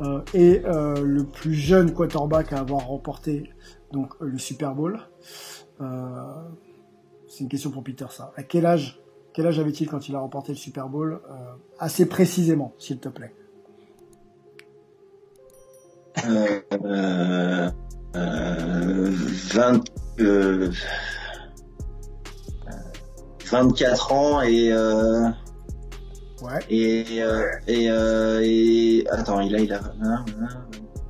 euh, est euh, le plus jeune quarterback à avoir remporté donc euh, le Super Bowl. Euh, c'est une question pour Peter ça. À quel âge quel âge avait-il quand il a remporté le Super Bowl euh, Assez précisément, s'il te plaît? Euh, euh, euh, 20, euh, 24 ans et euh, Ouais. et euh, et, euh, et attends il a il a hein, hein,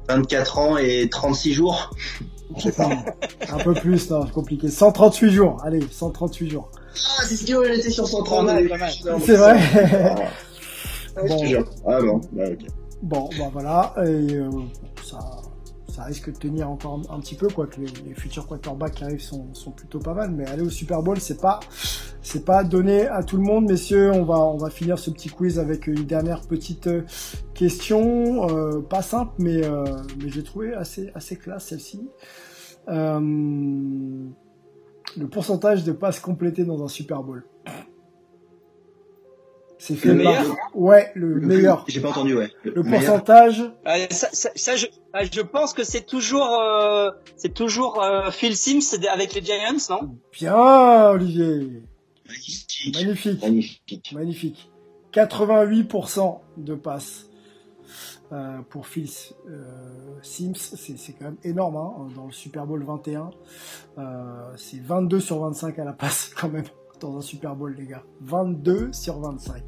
24 ans et 36 jours Un peu plus, non, c'est compliqué. 138 jours. Allez, 138 jours. ah c'est ce qu'il était sur 130 Pas mal, pas mal. C'est vrai. ah, je Bon. te jure. ah bon bah, ok Bon, bah voilà, et euh, ça, ça risque de tenir encore un, un petit peu, quoi que les, les futurs quarterbacks qui arrivent sont, sont plutôt pas mal, mais aller au Super Bowl, c'est pas, c'est pas donné à tout le monde, messieurs. On va, on va finir ce petit quiz avec une dernière petite euh, question, euh, pas simple, mais, euh, mais j'ai trouvé assez, assez classe celle-ci. Euh, le pourcentage de passes complétées dans un Super Bowl. C'est fait Le par- meilleur? Ouais, le, meilleur. j'ai pas entendu ouais Le pourcentage, Ah, ça, ça, ça, je, ah, je pense que c'est toujours, euh, c'est toujours euh, Phil Sims avec les Giants, non? Bien, Olivier. Magnifique Magnifique, magnifique magnifique. 88% de passes euh, pour Phil euh, Sims, c'est quand même énorme hein, dans le Super Bowl 21. Euh, c'est 22 sur 25 à la passe quand même dans un Super Bowl, les gars. 22 sur 25.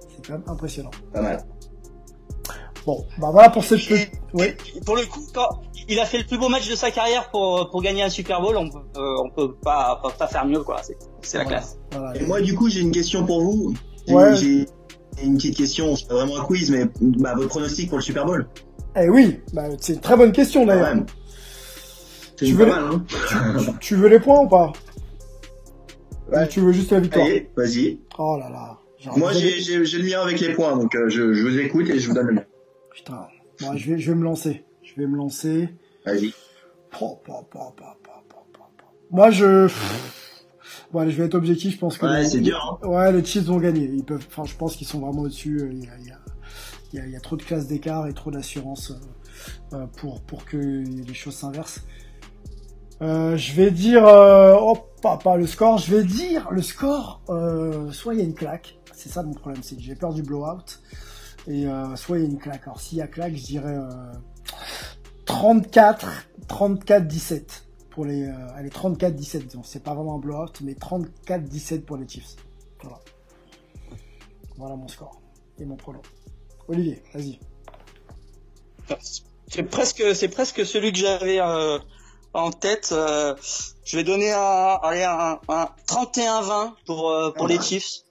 C'est quand même impressionnant. pas mal Bon, bah voilà pour cette Et- petite... Oui, Pour le coup, quand il a fait le plus beau match de sa carrière pour pour gagner un Super Bowl, on peut, euh, on peut pas, pas pas faire mieux, quoi. C'est c'est la voilà. classe. voilà. Et moi, du coup, j'ai une question pour vous. J'ai- Ouais. J'ai une petite question, c'est pas vraiment un quiz, mais bah, votre pronostic pour le Super Bowl. Eh oui, bah, c'est une très bonne question d'ailleurs. Tu veux pas les- mal, hein Tu veux les points ou pas? Ouais. Tu veux juste la victoire? Allez, vas-y. Oh là là. Genre, Moi, j'ai- j'ai le mien avec les points, donc euh, je, je vous écoute et je vous donne le mien. Putain. Bon, je vais, je vais me lancer. Je vais me lancer. Vas-y. Moi, je. Bon, allez, je vais être objectif. Je pense que. Ouais, les- c'est dur, hein. Ouais, les Chiefs vont gagner. Ils peuvent. Enfin, je pense qu'ils sont vraiment au-dessus. Il y a, il y a- il y a- il y a trop de classe d'écart et trop d'assurance euh, euh, pour pour que les choses s'inversent. Euh, je vais dire, euh, oh, pas, pas le score, je vais dire le score, euh, soit il y a une claque, c'est ça mon problème, c'est que j'ai peur du blowout, et euh, soit il y a une claque. Alors s'il y a claque, je dirais euh, 34, 34-17 pour les, euh, allez 34-17, disons, c'est pas vraiment un blowout, mais 34-17 pour les Chiefs. Voilà. Voilà mon score et mon pronom. Olivier, vas-y. C'est presque, c'est presque celui que j'avais euh, en tête. Euh, je vais donner un, allez, un, un 31-20 pour euh, pour les Chiefs.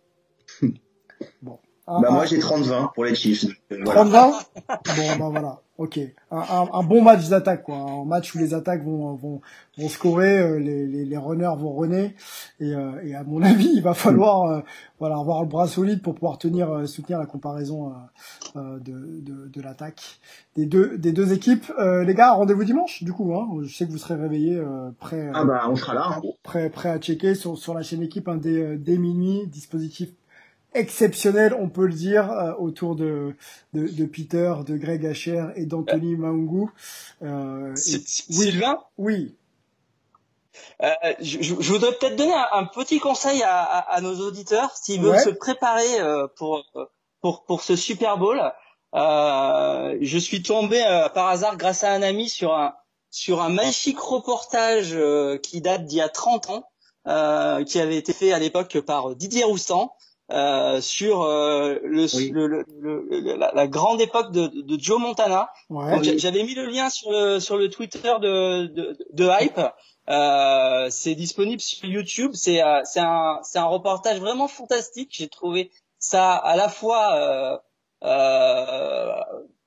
Bon. Bah moi j'ai 30-20 pour les Chiefs. 30-20 Bon bah voilà. Ok, un, un, un bon match d'attaque, quoi. Un match où les attaques vont vont, vont scorer, euh, les, les, les runners vont runner, et, euh, et à mon avis, il va falloir euh, voilà avoir le bras solide pour pouvoir tenir soutenir la comparaison de, de, de l'attaque des deux des deux équipes. les gars, rendez-vous dimanche, du coup. Hein. Je sais que vous serez réveillés, prêts. ah bah on sera là. Hein. Prêt prêt à checker sur sur la chaîne équipe un dès dès minuit, dispositif exceptionnel, on peut le dire, euh, autour de, de, de, Peter, de Greg Asher et d'Anthony Maungu. Euh, Sylvain? Oui. Euh, je, je, voudrais peut-être donner un, petit conseil à, à, à nos auditeurs s'ils veulent se préparer euh, pour, pour, pour ce Super Bowl. Euh, je suis tombé par hasard grâce à un ami sur un sur un magnifique reportage qui date d'il y a 30 ans, qui avait été fait à l'époque par Didier Roustan, euh, sur euh, le, le, le, la, la, grande époque de, de Joe Montana. Ouais, J'avais mis le lien sur le sur le Twitter de de, de Hype. Euh, c'est disponible sur YouTube. C'est euh, c'est un c'est un reportage vraiment fantastique. J'ai trouvé ça à la fois euh,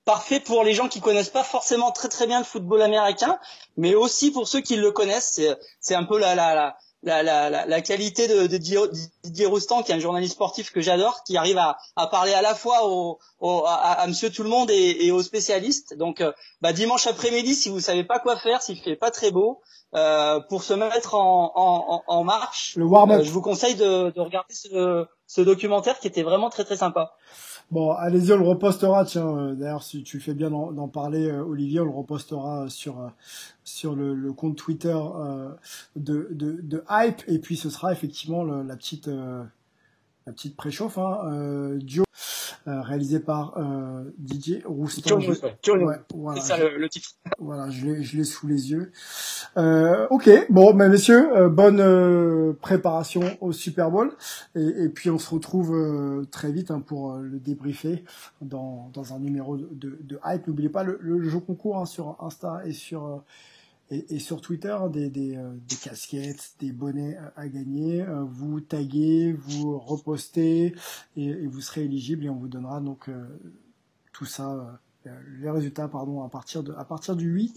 parfait pour les gens qui connaissent pas forcément très très bien le football américain, mais aussi pour ceux qui le connaissent. C'est c'est un peu la la, la la, la, la, qualité de, de Didier Roustan, qui est un journaliste sportif que j'adore, qui arrive à, à, parler à la fois au, au à, à, Monsieur Tout le Monde et, et aux spécialistes. Donc, euh, bah, dimanche après-midi, si vous savez pas quoi faire, s'il fait pas très beau, euh, pour se mettre en, en, en marche, le warm-up. Euh, je vous conseille de, de regarder ce, ce documentaire qui était vraiment très très sympa. Bon, allez-y, on le repostera. Tiens, euh, d'ailleurs, si tu fais bien d'en parler, euh, Olivier, on le repostera sur euh, sur le, le, compte Twitter de, de, de, Hype. Et puis, ce sera effectivement la petite la petite préchauffe. Hein, réalisé par euh, Didier Roustan. Ouais, voilà, c'est ça le, le, titre. Voilà, je l'ai, je l'ai sous les yeux. Euh, ok, bon, ben messieurs, euh, bonne euh, préparation au Super Bowl, et, et, puis on se retrouve très vite hein, pour le débriefer dans, dans un numéro de, de, de hype. N'oubliez pas le, le jeu concours hein, sur Insta et sur et, et, sur Twitter des, des, euh, des, casquettes, des bonnets à, gagner. Euh, vous taguez, vous repostez et, et, vous serez éligible et on vous donnera donc euh, tout ça, les résultats pardon à partir de à partir du 8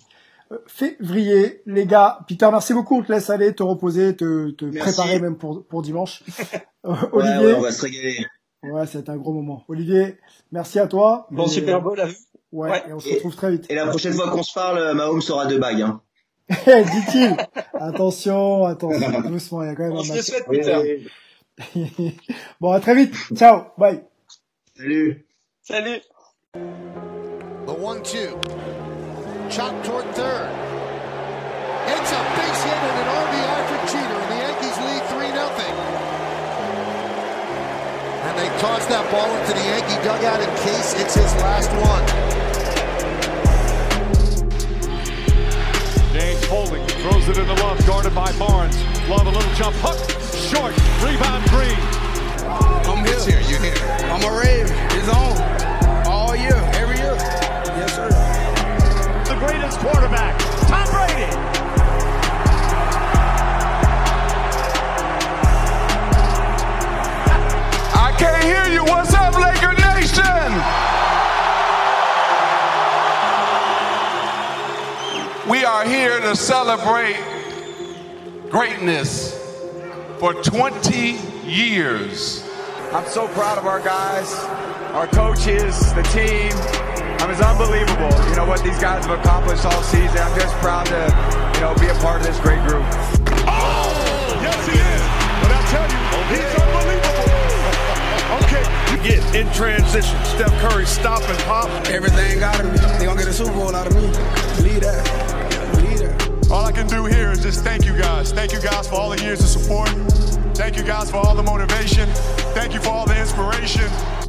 février. Les gars, Peter, merci beaucoup. On te laisse aller te reposer, te, te préparer même pour, pour dimanche. Olivier, ouais, on va se régaler. Ouais, c'est un gros moment. Olivier, merci à toi. Bon Super Bowl à Ouais, ouais, et on se retrouve très vite. Et la prochaine fois qu'on se parle, Mahomes sera deux bagues. Hein. Dit-il. Attention, attention, doucement, il y a quand même On un match. Souhaite, Peter. bon, à très vite. Ciao, bye. Salut. Salut. The one-two. Chop toward third. It's a base hit and an RBI for Cheater, and the Yankees lead 3 0 And they toss that ball into the Yankee dugout in case it's his last one. Holding, throws it in the love, guarded by Barnes. Love a little jump, hook, short, rebound Green. I'm here. It's here, you here. I'm a rave. It's on. All year, every year. Yes, sir. The greatest quarterback, Tom Brady. I can't hear you. What's We are here to celebrate greatness for 20 years. I'm so proud of our guys, our coaches, the team. I mean, it's unbelievable, you know, what these guys have accomplished all season. I'm just proud to, you know, be a part of this great group. Oh, yes, he is. But I tell you, he's unbelievable. okay, you get in transition. Steph Curry stop and pop. Everything out of me. They gonna get a Super Bowl out of me. Believe that. All I can do here is just thank you guys. Thank you guys for all the years of support. Thank you guys for all the motivation. Thank you for all the inspiration.